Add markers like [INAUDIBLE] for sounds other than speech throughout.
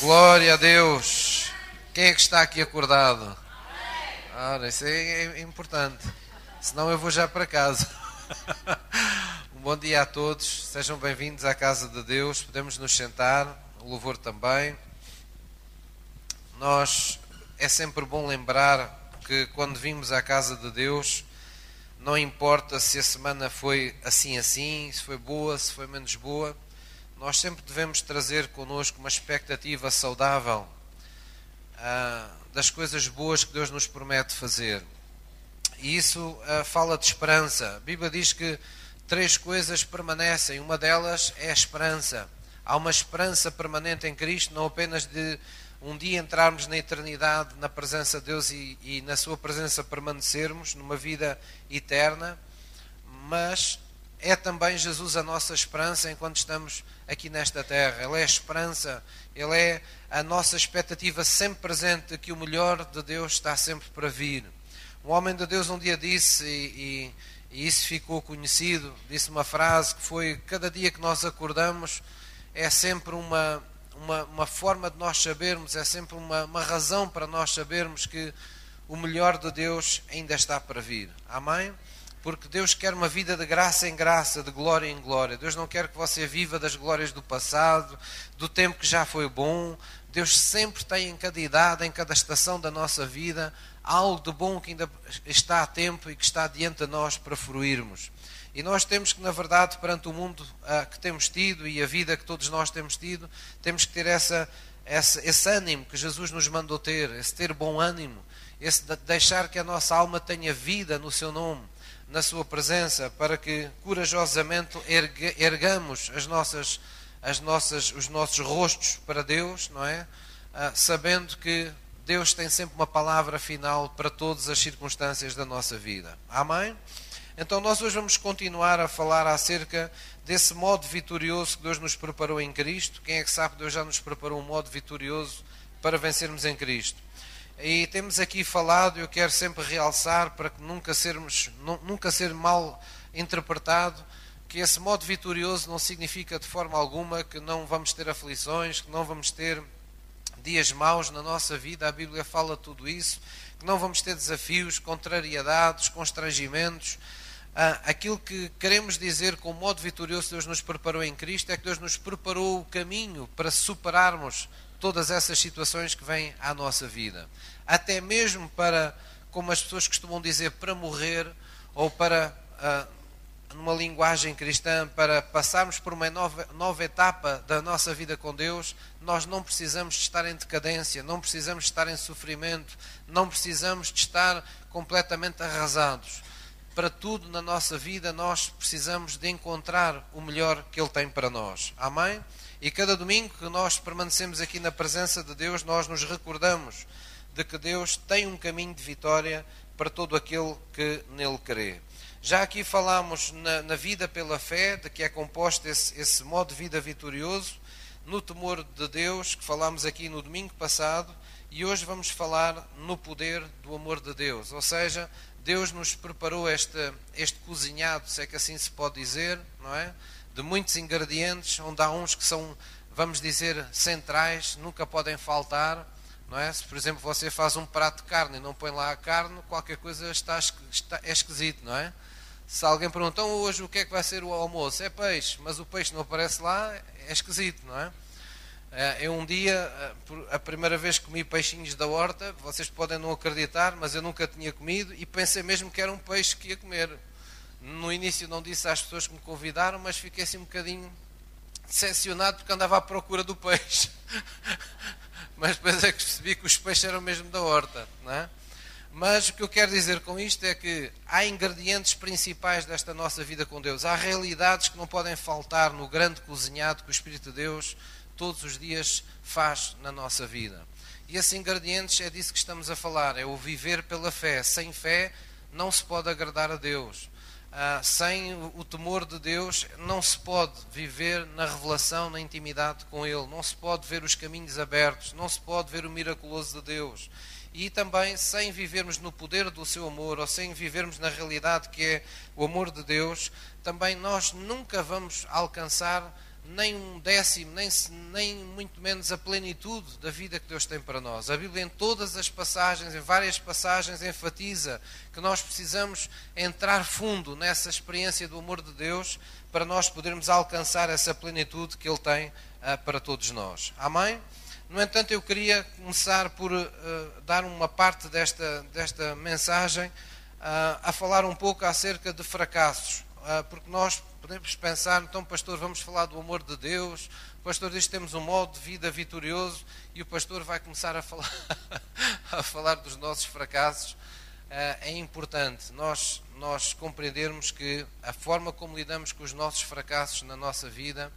Glória a Deus. Quem é que está aqui acordado? Ora, isso é, é importante. Senão eu vou já para casa. [LAUGHS] Um bom dia a todos. Sejam bem-vindos à casa de Deus. Podemos nos sentar. O louvor também. Nós é sempre bom lembrar que quando vimos à casa de Deus, não importa se a semana foi assim assim, se foi boa, se foi menos boa nós sempre devemos trazer connosco uma expectativa saudável ah, das coisas boas que Deus nos promete fazer. E isso ah, fala de esperança. A Bíblia diz que três coisas permanecem. Uma delas é a esperança. Há uma esperança permanente em Cristo, não apenas de um dia entrarmos na eternidade, na presença de Deus e, e na Sua presença permanecermos numa vida eterna, mas é também Jesus a nossa esperança enquanto estamos aqui nesta terra. Ele é a esperança, Ele é a nossa expectativa sempre presente de que o melhor de Deus está sempre para vir. Um homem de Deus um dia disse, e, e, e isso ficou conhecido, disse uma frase que foi: cada dia que nós acordamos é sempre uma, uma, uma forma de nós sabermos, é sempre uma, uma razão para nós sabermos que o melhor de Deus ainda está para vir. Amém? Porque Deus quer uma vida de graça em graça, de glória em glória. Deus não quer que você viva das glórias do passado, do tempo que já foi bom. Deus sempre tem em cada idade, em cada estação da nossa vida, algo de bom que ainda está a tempo e que está diante de nós para fruirmos. E nós temos que, na verdade, perante o mundo uh, que temos tido e a vida que todos nós temos tido, temos que ter essa, essa, esse ânimo que Jesus nos mandou ter, esse ter bom ânimo, esse de deixar que a nossa alma tenha vida no seu nome na Sua presença, para que corajosamente ergamos as nossas, as nossas, os nossos rostos para Deus, não é? Ah, sabendo que Deus tem sempre uma palavra final para todas as circunstâncias da nossa vida. Amém? Então, nós hoje vamos continuar a falar acerca desse modo vitorioso que Deus nos preparou em Cristo. Quem é que sabe que Deus já nos preparou um modo vitorioso para vencermos em Cristo? E temos aqui falado, eu quero sempre realçar para que nunca sermos, nunca ser mal interpretado, que esse modo vitorioso não significa de forma alguma que não vamos ter aflições, que não vamos ter dias maus na nossa vida. A Bíblia fala tudo isso, que não vamos ter desafios, contrariedades, constrangimentos. Ah, aquilo que queremos dizer com o modo vitorioso que Deus nos preparou em Cristo é que Deus nos preparou o caminho para superarmos todas essas situações que vêm à nossa vida. Até mesmo para, como as pessoas costumam dizer, para morrer ou para, uh, numa linguagem cristã, para passarmos por uma nova, nova etapa da nossa vida com Deus, nós não precisamos de estar em decadência, não precisamos de estar em sofrimento, não precisamos de estar completamente arrasados. Para tudo na nossa vida, nós precisamos de encontrar o melhor que Ele tem para nós. Amém? E cada domingo que nós permanecemos aqui na presença de Deus, nós nos recordamos de que Deus tem um caminho de vitória para todo aquele que nele crê. Já aqui falámos na, na vida pela fé, de que é composto esse, esse modo de vida vitorioso, no temor de Deus, que falámos aqui no domingo passado, e hoje vamos falar no poder do amor de Deus. Ou seja, Deus nos preparou este, este cozinhado, se é que assim se pode dizer, não é? De muitos ingredientes, onde há uns que são, vamos dizer, centrais, nunca podem faltar. Não é? Se, por exemplo, você faz um prato de carne e não põe lá a carne, qualquer coisa está, está é esquisito, não é? Se alguém pergunta, então hoje o que é que vai ser o almoço? É peixe, mas o peixe não aparece lá, é esquisito, não é? é? Eu um dia, a primeira vez que comi peixinhos da horta, vocês podem não acreditar, mas eu nunca tinha comido e pensei mesmo que era um peixe que ia comer. No início não disse às pessoas que me convidaram, mas fiquei assim um bocadinho decepcionado porque andava à procura do peixe. [LAUGHS] mas depois é que percebi que os peixes eram mesmo da horta, não é? Mas o que eu quero dizer com isto é que há ingredientes principais desta nossa vida com Deus. Há realidades que não podem faltar no grande cozinhado que o Espírito de Deus todos os dias faz na nossa vida. E esses ingredientes é disso que estamos a falar, é o viver pela fé. Sem fé não se pode agradar a Deus. Ah, sem o temor de Deus, não se pode viver na revelação, na intimidade com Ele, não se pode ver os caminhos abertos, não se pode ver o miraculoso de Deus. E também, sem vivermos no poder do seu amor, ou sem vivermos na realidade que é o amor de Deus, também nós nunca vamos alcançar nem um décimo, nem, nem muito menos a plenitude da vida que Deus tem para nós. A Bíblia, em todas as passagens, em várias passagens, enfatiza que nós precisamos entrar fundo nessa experiência do amor de Deus para nós podermos alcançar essa plenitude que Ele tem uh, para todos nós. Amém? No entanto, eu queria começar por uh, dar uma parte desta, desta mensagem uh, a falar um pouco acerca de fracassos, porque nós podemos pensar, então, pastor, vamos falar do amor de Deus. O pastor diz que temos um modo de vida vitorioso e o pastor vai começar a falar, [LAUGHS] a falar dos nossos fracassos. Eh, é importante nós, nós compreendermos que a forma como lidamos com os nossos fracassos na nossa vida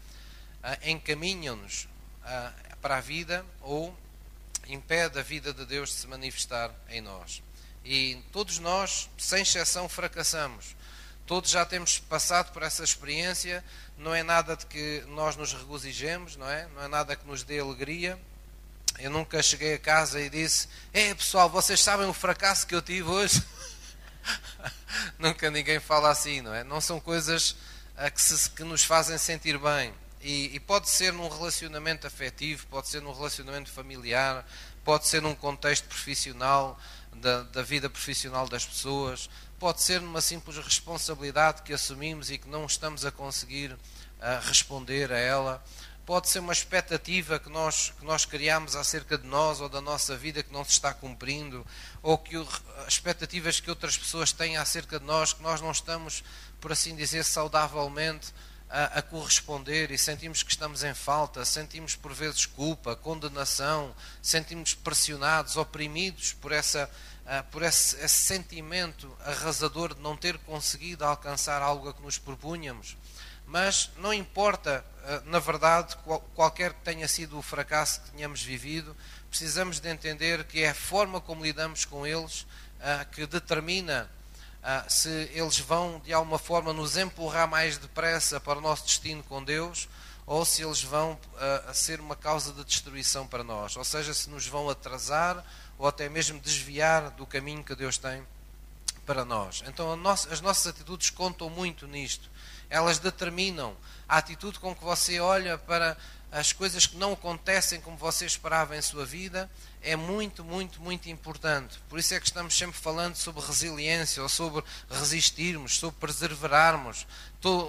eh, encaminham-nos eh, para a vida ou impede a vida de Deus de se manifestar em nós. E todos nós, sem exceção, fracassamos. Todos já temos passado por essa experiência, não é nada de que nós nos regozijemos, não é? Não é nada que nos dê alegria. Eu nunca cheguei a casa e disse: É pessoal, vocês sabem o fracasso que eu tive hoje? [LAUGHS] nunca ninguém fala assim, não é? Não são coisas a que, se, que nos fazem sentir bem. E, e, pode ser num relacionamento afetivo, pode ser num relacionamento familiar, pode ser num contexto profissional, da, da vida profissional das pessoas, pode ser numa simples responsabilidade que assumimos e que não estamos a conseguir uh, responder a ela. Pode ser uma expectativa que nós, que nós criamos acerca de nós ou da nossa vida que não se está cumprindo, ou que o, expectativas que outras pessoas têm acerca de nós que nós não estamos, por assim dizer, saudavelmente a, a, corresponder e sentimos que estamos em falta, sentimos por vezes culpa, condenação, sentimos pressionados, oprimidos por essa ah, por esse, esse, sentimento arrasador de não ter conseguido alcançar algo a que nos propunhamos. Mas não importa, ah, na verdade, qualquer que tenha sido o fracasso que tenhamos vivido, precisamos de entender que é a forma como lidamos com eles ah, que determina se eles vão, de alguma forma, nos empurrar mais depressa para o nosso destino com Deus ou se eles vão ser uma causa de destruição para nós. Ou seja, se nos vão atrasar ou até mesmo desviar do caminho que Deus tem para nós. Então as nossas atitudes contam muito nisto. Elas determinam a atitude com que você olha para as coisas que não acontecem como você esperava em sua vida é muito, muito, muito importante. Por isso é que estamos sempre falando sobre resiliência, ou sobre resistirmos, sobre perseverarmos,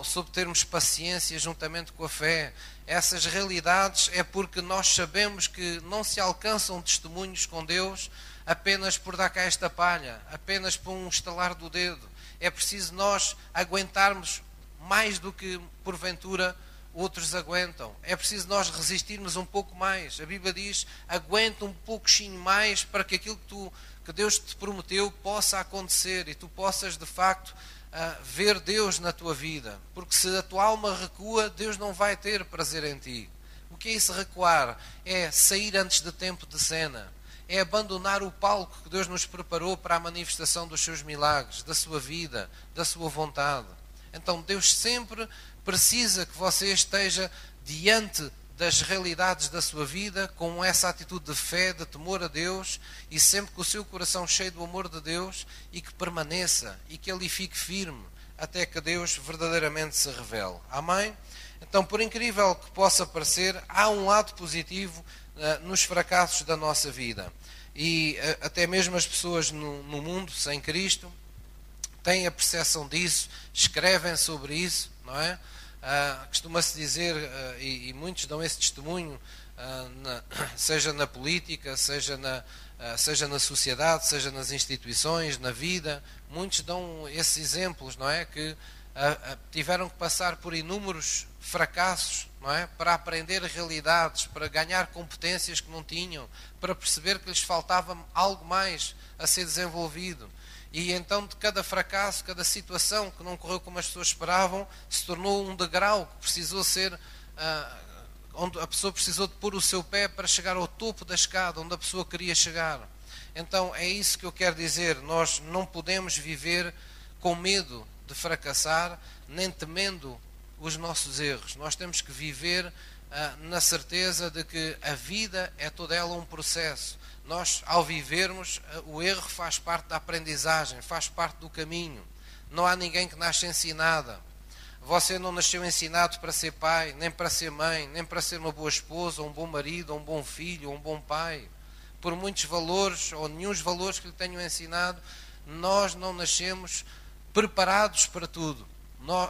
sobre termos paciência juntamente com a fé. Essas realidades é porque nós sabemos que não se alcançam testemunhos com Deus apenas por dar cá esta palha, apenas por um estalar do dedo. É preciso nós aguentarmos mais do que porventura outros aguentam. É preciso nós resistirmos um pouco mais. A Bíblia diz: aguenta um pouquinho mais para que aquilo que, tu, que Deus te prometeu possa acontecer e tu possas de facto uh, ver Deus na tua vida. Porque se a tua alma recua, Deus não vai ter prazer em ti. O que é isso recuar? É sair antes de tempo de cena. É abandonar o palco que Deus nos preparou para a manifestação dos seus milagres, da sua vida, da sua vontade. Então Deus sempre precisa que você esteja diante das realidades da sua vida com essa atitude de fé, de temor a Deus e sempre com o seu coração cheio do amor de Deus e que permaneça e que ele fique firme até que Deus verdadeiramente se revele. Amém? Então, por incrível que possa parecer, há um lado positivo uh, nos fracassos da nossa vida. E uh, até mesmo as pessoas no, no mundo sem Cristo têm a percepção disso, escrevem sobre isso, não é? Uh, Costuma-se dizer, uh, e, e, muitos dão esse testemunho, uh, na, [COUGHS] seja na política, seja na, seja na sociedade, seja nas instituições, na vida, muitos dão esses exemplos, não é? Que tiveram que passar por inúmeros fracassos, não é? Para aprender realidades, para ganhar competências que não tinham, para perceber que lhes faltava algo mais a ser desenvolvido. E então, de cada fracasso, cada situação que não correu como as pessoas esperavam, se tornou um degrau que precisou ser. Uh, onde a pessoa precisou de pôr o seu pé para chegar ao topo da escada, onde a pessoa queria chegar. Então, é isso que eu quero dizer. Nós não podemos viver com medo de fracassar, nem temendo os nossos erros. Nós temos que viver uh, na certeza de que a vida é toda ela um processo nós, ao vivermos, eh, o erro faz parte da aprendizagem, faz parte do caminho. Não há ninguém que nasce ensinada. Você não nasceu ensinado para ser pai, nem para ser mãe, nem para ser uma boa esposa, um bom marido, um bom filho, um bom pai. Por muitos valores ou nenhum valores que lhe tenham ensinado, nós não nascemos preparados para tudo.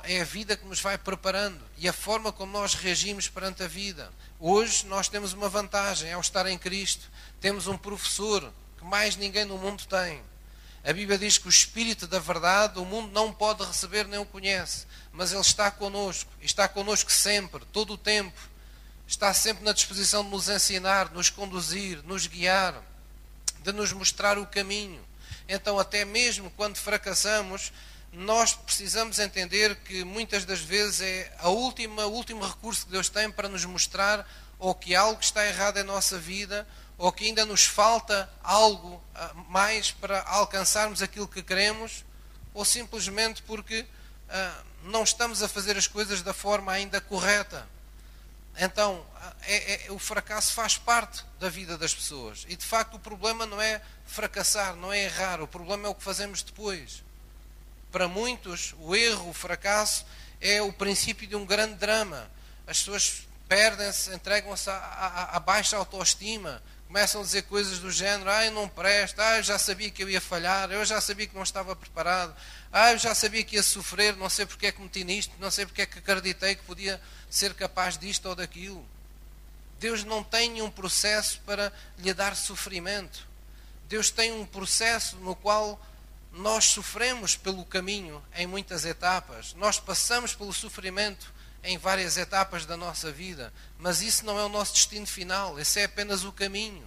É a vida que nos vai preparando e a forma como nós reagimos perante a vida. Hoje nós temos uma vantagem ao estar em Cristo. Temos um professor que mais ninguém no mundo tem. A Bíblia diz que o Espírito da verdade o mundo não pode receber nem o conhece, mas Ele está conosco, está conosco sempre, todo o tempo. Está sempre na disposição de nos ensinar, nos conduzir, nos guiar, de nos mostrar o caminho. Então, até mesmo quando fracassamos, nós precisamos entender que muitas das vezes é a última, o último recurso que Deus tem para nos mostrar ou que algo está errado em nossa vida ou que ainda nos falta algo ah, mais para alcançarmos aquilo que queremos, ou simplesmente porque ah, não estamos a fazer as coisas da forma ainda correta. Então, ah, é, é, o fracasso faz parte da vida das pessoas. E de facto, o problema não é fracassar, não é errar, o problema é o que fazemos depois. Para muitos, o erro, o fracasso, é o princípio de um grande drama. As pessoas perdem-se, entregam-se à baixa autoestima, começam a dizer coisas do género: eu não presto, ah, eu já sabia que eu ia falhar, eu já sabia que não estava preparado, ah, eu já sabia que ia sofrer, não sei porque é que meti nisto, não sei porque é que acreditei que podia ser capaz disto ou daquilo. Deus não tem um processo para lhe dar sofrimento. Deus tem um processo no qual nós sofremos pelo caminho em muitas etapas. Nós passamos pelo sofrimento em várias etapas da nossa vida, mas isso não é o nosso destino final, esse é apenas o caminho.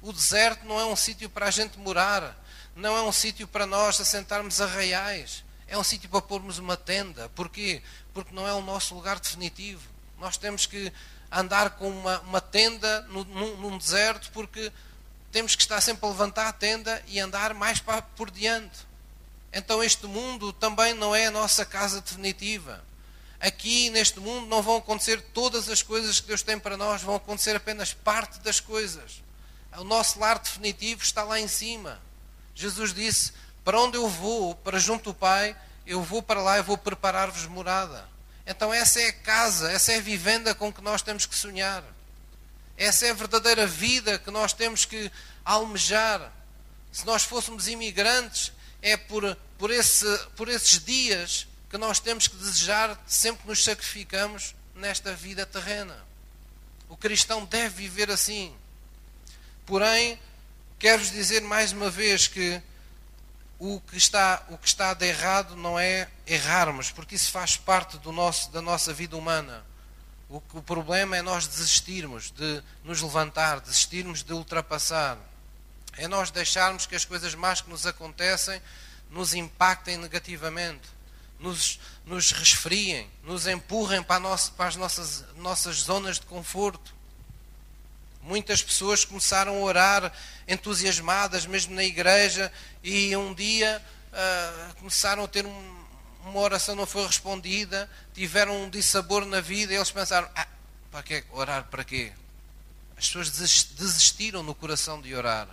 O deserto não é um sítio para a gente morar, não é um sítio para nós assentarmos arraiais, é um sítio para pormos uma tenda. Porquê? Porque não é o nosso lugar definitivo. Nós temos que andar com uma, uma tenda no, num, num, deserto porque temos que estar sempre a levantar a tenda e andar mais para, por diante. Então este mundo também não é a nossa casa definitiva aqui neste mundo não vão acontecer todas as coisas que Deus tem para nós, vão acontecer apenas parte das coisas. O nosso lar definitivo está lá em cima. Jesus disse: Para onde eu vou, para junto do Pai, eu vou para lá e vou preparar-vos morada. Então, essa é a casa, essa é a vivenda com que nós temos que sonhar. Essa é a verdadeira vida que nós temos que almejar. Se nós fôssemos imigrantes, é por, por, esse, por esses dias que nós temos que desejar sempre que nos sacrificamos nesta vida terrena. O cristão deve viver assim. Porém, quero-vos dizer mais uma vez que o que está o que está de errado não é errarmos, porque isso faz parte do nosso da nossa vida humana. O, o problema é nós desistirmos de nos levantar, desistirmos de ultrapassar. É nós deixarmos que as coisas más que nos acontecem nos impactem negativamente nos, nos resfriem, nos empurrem para, para as nossas, nossas zonas de conforto. Muitas pessoas começaram a orar entusiasmadas, mesmo na igreja, e um dia uh, começaram a ter um, uma oração não foi respondida, tiveram um dissabor na vida, e eles pensaram: ah, para que orar para quê? As pessoas desistiram no coração de orar.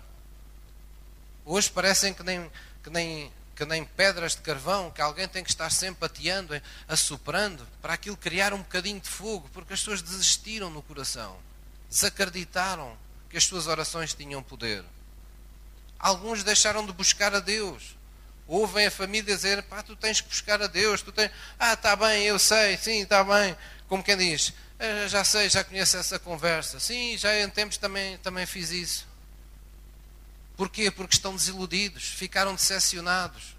Hoje parecem que nem, que nem que nem pedras de carvão, que alguém tem que estar sempre ateando, assoprando, para aquilo criar um bocadinho de fogo, porque as pessoas desistiram no coração, desacreditaram que as suas orações tinham poder. Alguns deixaram de buscar a Deus. Ouvem a família dizer: pá, tu tens que buscar a Deus, tu tens. Ah, está bem, eu sei, sim, está bem. Como quem diz: ah, já sei, já conheço essa conversa. Sim, já em tempos também, também fiz isso. Porquê? Porque estão desiludidos, ficaram decepcionados.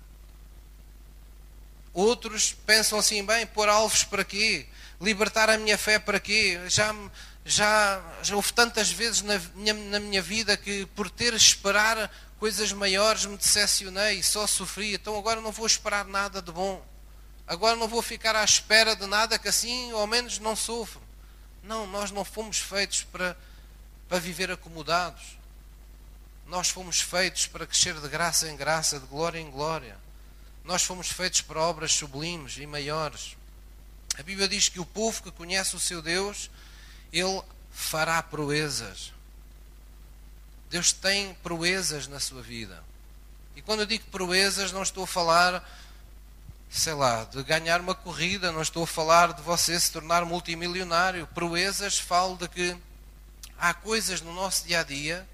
Outros pensam assim, bem, pôr alvos para quê? Libertar a minha fé para quê? Já, já, já houve tantas vezes na minha, na minha vida que por ter esperar coisas maiores me decepcionei e só sofri. Então agora não vou esperar nada de bom. Agora não vou ficar à espera de nada que assim ao menos não sofro. Não, nós não fomos feitos para, para viver acomodados. Nós fomos feitos para crescer de graça em graça, de glória em glória. Nós fomos feitos para obras sublimes e maiores. A Bíblia diz que o povo que conhece o seu Deus, ele fará proezas. Deus tem proezas na sua vida. E quando eu digo proezas, não estou a falar sei lá, de ganhar uma corrida, não estou a falar de você se tornar multimilionário. Proezas, falo de que há coisas no nosso dia a dia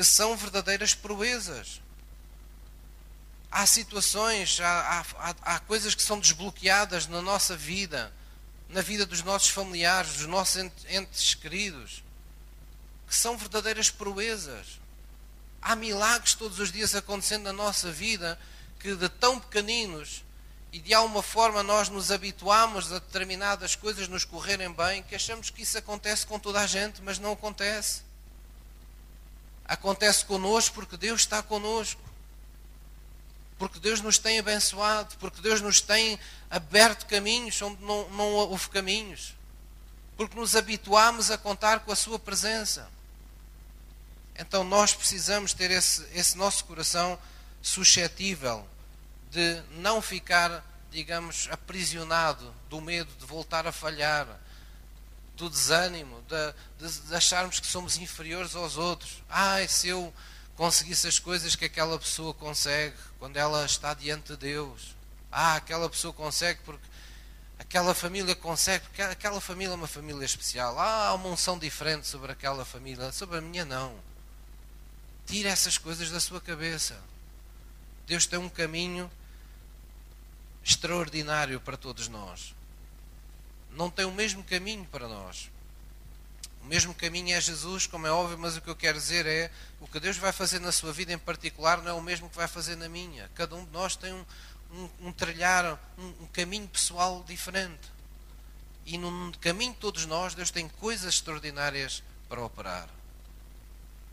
que são verdadeiras proezas. Há situações, há, há, há coisas que são desbloqueadas na nossa vida, na vida dos nossos familiares, dos nossos entes queridos, que são verdadeiras proezas. Há milagres todos os dias acontecendo na nossa vida que de tão pequeninos e de alguma forma nós nos habituamos a determinadas coisas nos correrem bem, que achamos que isso acontece com toda a gente, mas não acontece. Acontece conosco porque Deus está conosco. Porque Deus nos tem abençoado, porque Deus nos tem aberto caminhos onde não, não houve caminhos. Porque nos habituamos a contar com a Sua presença. Então nós precisamos ter esse, esse nosso coração suscetível de não ficar, digamos, aprisionado do medo de voltar a falhar, do desânimo, de, de, de acharmos que somos inferiores aos outros. Ai, se eu conseguisse as coisas que aquela pessoa consegue quando ela está diante de Deus. Ah, aquela pessoa consegue porque aquela família consegue, porque aquela família é uma família especial. Ah, há uma unção diferente sobre aquela família, sobre a minha não. Tira essas coisas da sua cabeça. Deus tem um caminho extraordinário para todos nós. Não tem o mesmo caminho para nós. O mesmo caminho é Jesus, como é óbvio, mas o que eu quero dizer é o que Deus vai fazer na sua vida em particular não é o mesmo que vai fazer na minha. Cada um de nós tem um, um, um trilhar, um, um caminho pessoal diferente. E no caminho de todos nós, Deus tem coisas extraordinárias para operar.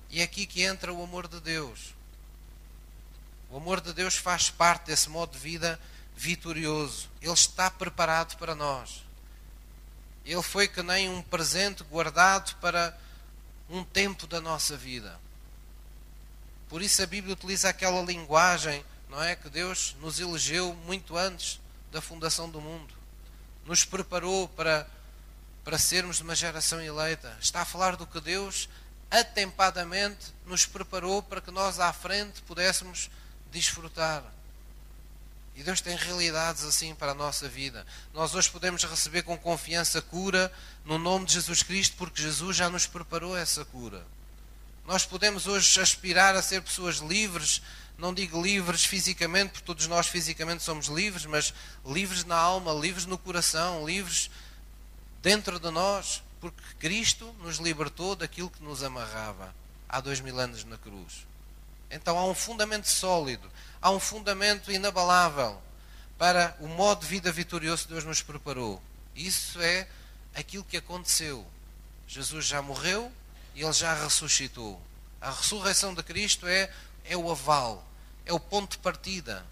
E é aqui que entra o amor de Deus. O amor de Deus faz parte desse modo de vida vitorioso. Ele está preparado para nós. Ele foi que nem um presente guardado para um tempo da nossa vida. Por isso a Bíblia utiliza aquela linguagem, não é? Que Deus nos elegeu muito antes da fundação do mundo. Nos preparou para, para sermos uma geração eleita. Está a falar do que Deus atempadamente nos preparou para que nós à frente pudéssemos desfrutar. E Deus tem realidades assim para a nossa vida. Nós hoje podemos receber com confiança cura no nome de Jesus Cristo, porque Jesus já nos preparou essa cura. Nós podemos hoje aspirar a ser pessoas livres, não digo livres fisicamente, porque todos nós fisicamente somos livres, mas livres na alma, livres no coração, livres dentro de nós, porque Cristo nos libertou daquilo que nos amarrava há dois mil anos na cruz. Então há um fundamento sólido, há um fundamento inabalável para o modo de vida vitorioso que Deus nos preparou. Isso é aquilo que aconteceu. Jesus já morreu e ele já ressuscitou. A ressurreição de Cristo é, é o aval, é o ponto de partida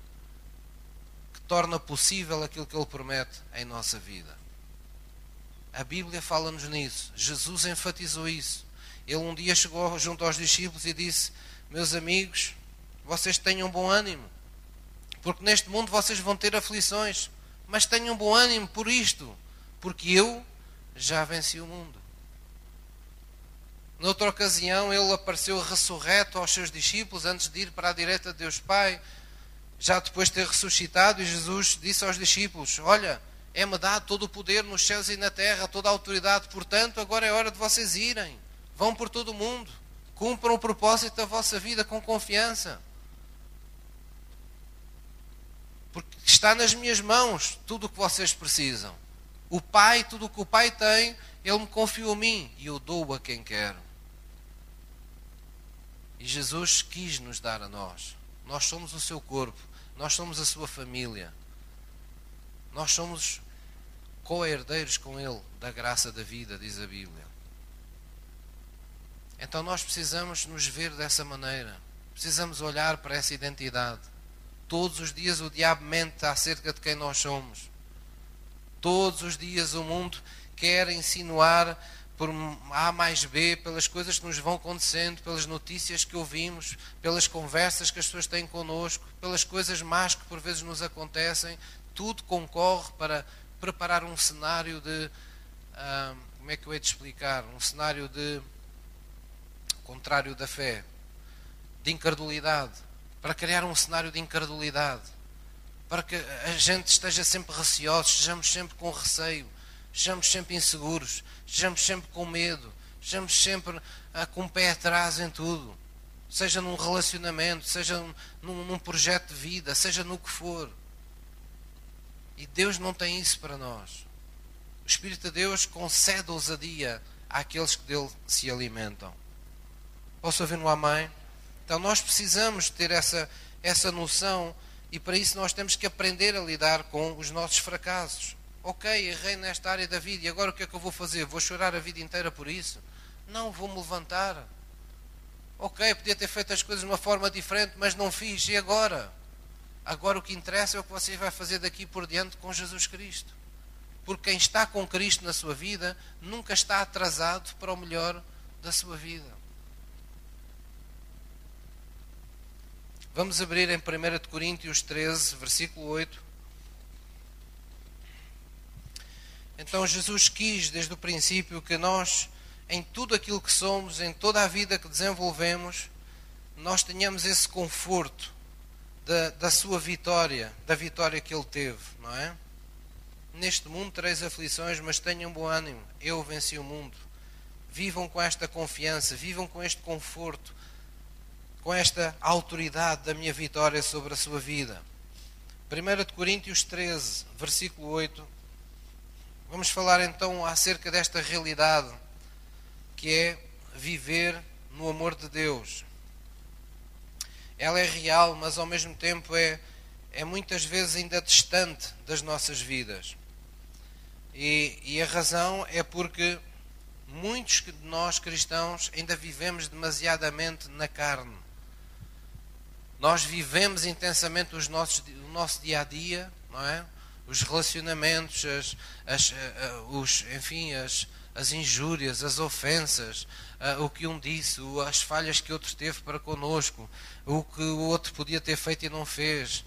que torna possível aquilo que ele promete em nossa vida. A Bíblia fala-nos nisso. Jesus enfatizou isso. Ele um dia chegou junto aos discípulos e disse: meus amigos, vocês tenham bom ânimo, porque neste mundo vocês vão ter aflições, mas tenham bom ânimo por isto, porque eu já venci o mundo. Noutra ocasião, ele apareceu ressurreto aos seus discípulos antes de ir para a direita de Deus Pai, já depois de ter ressuscitado, e Jesus disse aos discípulos: Olha, é-me dado todo o poder nos céus e na terra, toda a autoridade, portanto, agora é hora de vocês irem. Vão por todo o mundo Cumpram o propósito da vossa vida com confiança. Porque está nas minhas mãos tudo o que vocês precisam. O Pai, tudo o que o Pai tem, Ele me confiou a mim e eu dou a quem quero. E Jesus quis nos dar a nós. Nós somos o seu corpo, nós somos a sua família. Nós somos co-herdeiros com Ele da graça da vida, diz a Bíblia. Então nós precisamos nos ver dessa maneira. Precisamos olhar para essa identidade. Todos os dias o diabo mente acerca de quem nós somos. Todos os dias o mundo quer insinuar por A mais B, pelas coisas que nos vão acontecendo, pelas notícias que ouvimos, pelas conversas que as pessoas têm connosco, pelas coisas más que por vezes nos acontecem, tudo concorre para preparar um cenário de. Ah, como é que eu hei de explicar? Um cenário de contrário da fé, de incredulidade, para criar um cenário de incredulidade. para que a gente esteja sempre receoso, estejamos sempre com receio, estejamos sempre inseguros, estejamos sempre com medo, estejamos sempre ah, com o pé atrás em tudo, seja num relacionamento, seja num, num projeto de vida, seja no que for. E Deus não tem isso para nós. O Espírito de Deus concede ousadia àqueles que dele se alimentam. Posso ouvir no Amém? Então nós precisamos ter essa, essa noção e para isso nós temos que aprender a lidar com os nossos fracassos. Ok, errei nesta área da vida e agora o que é que eu vou fazer? Vou chorar a vida inteira por isso? Não, vou-me levantar. Ok, podia ter feito as coisas de uma forma diferente, mas não fiz. E agora? Agora o que interessa é o que você vai fazer daqui por diante com Jesus Cristo. Porque quem está com Cristo na sua vida nunca está atrasado para o melhor da sua vida. Vamos abrir em 1 Coríntios 13, versículo 8. Então Jesus quis desde o princípio que nós, em tudo aquilo que somos, em toda a vida que desenvolvemos, nós tenhamos esse conforto da, da sua vitória, da vitória que ele teve, não é? Neste mundo tereis aflições, mas tenham bom ânimo, eu venci o mundo. Vivam com esta confiança, vivam com este conforto, com esta autoridade da minha vitória sobre a sua vida. 1 Coríntios 13, versículo 8. Vamos falar então acerca desta realidade que é viver no amor de Deus. Ela é real, mas ao mesmo tempo é, é muitas vezes ainda distante das nossas vidas. E, e a razão é porque muitos de nós cristãos ainda vivemos demasiadamente na carne nós vivemos intensamente os nossos, o nosso dia a dia, não é? Os relacionamentos, as, as, eh, eh, os, enfim, as, as injúrias, as ofensas, uh, o que um disse, as falhas que outro teve para conosco, o que o outro podia ter feito e não fez.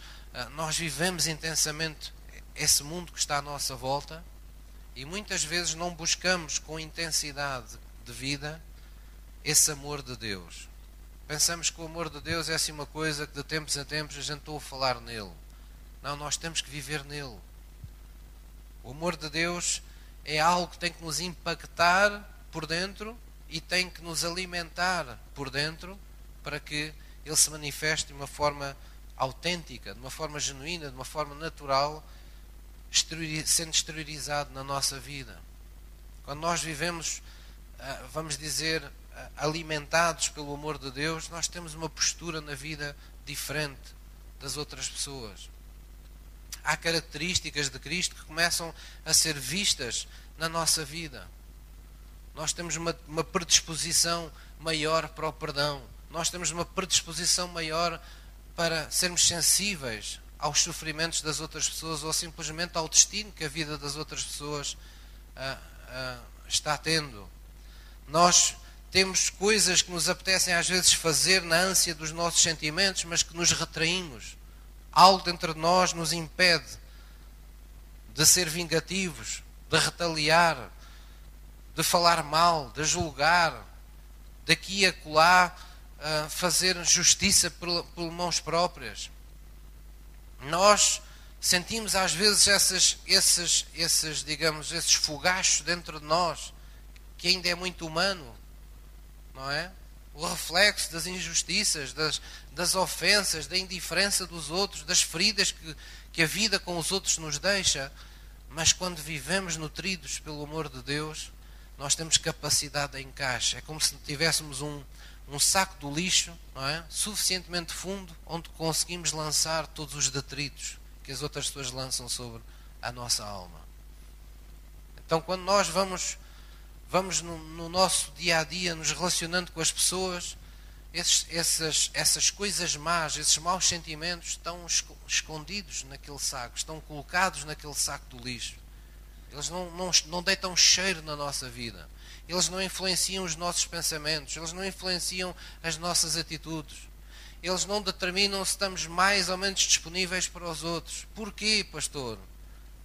Nós vivemos intensamente esse mundo que está à nossa volta e muitas vezes não buscamos com intensidade de vida esse amor de Deus. Pensamos que o amor de Deus é assim uma coisa que de tempos a tempos a gente ouve falar nele. Não, nós temos que viver nele. O amor de Deus é algo que tem que nos impactar por dentro e tem que nos alimentar por dentro para que ele se manifeste de uma forma autêntica, de uma forma genuína, de uma forma natural, sendo exteriorizado na nossa vida. Quando nós vivemos, ah, vamos dizer, alimentados pelo amor de Deus, nós temos uma postura na vida diferente das outras pessoas. Há características de Cristo que começam a ser vistas na nossa vida. Nós temos uma, uma predisposição maior para o perdão. Nós temos uma predisposição maior para sermos sensíveis aos sofrimentos das outras pessoas ou simplesmente ao destino que a vida das outras pessoas ah, ah, está tendo. Nós temos coisas que nos apetecem às vezes fazer na ânsia dos nossos sentimentos, mas que nos retraímos. Algo dentro de nós nos impede de ser vingativos, de retaliar, de falar mal, de julgar, daqui a colar, uh, fazer justiça por, por mãos próprias. Nós sentimos às vezes essas, esses, esses, digamos, esses fogachos dentro de nós, que ainda é muito humano, não é? O reflexo das injustiças, das, das ofensas, da indiferença dos outros, das feridas que, que a vida com os outros nos deixa. Mas quando vivemos nutridos pelo amor de Deus, nós temos capacidade de encaixe. É como se tivéssemos um, um saco do lixo, é? Suficientemente fundo, onde conseguimos lançar todos os detritos que as outras pessoas lançam sobre a nossa alma. Então, quando nós vamos vamos no, no, nosso dia a dia, nos relacionando com as pessoas, esses, essas, essas coisas más, esses maus sentimentos estão escondidos naquele saco, estão colocados naquele saco do lixo. Eles não, não, não deitam cheiro na nossa vida. Eles não influenciam os nossos pensamentos, eles não influenciam as nossas atitudes. Eles não determinam se estamos mais ou menos disponíveis para os outros. Porquê, pastor?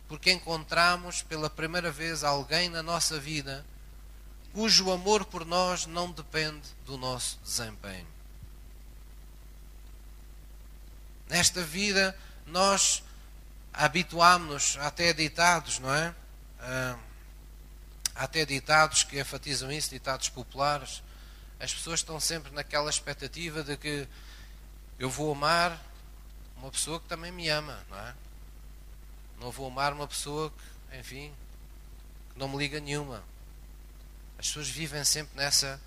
Porque encontramos pela primeira vez alguém na nossa vida cujo amor por nós não depende do nosso desempenho. Nesta vida, nós habituámos-nos até ditados, não é? Até ditados que enfatizam isso, ditados populares. As pessoas estão sempre naquela expectativa de que eu vou amar uma pessoa que também me ama, não é? Não vou amar uma pessoa que, enfim, que não me liga nenhuma. As pessoas vivem sempre nessa,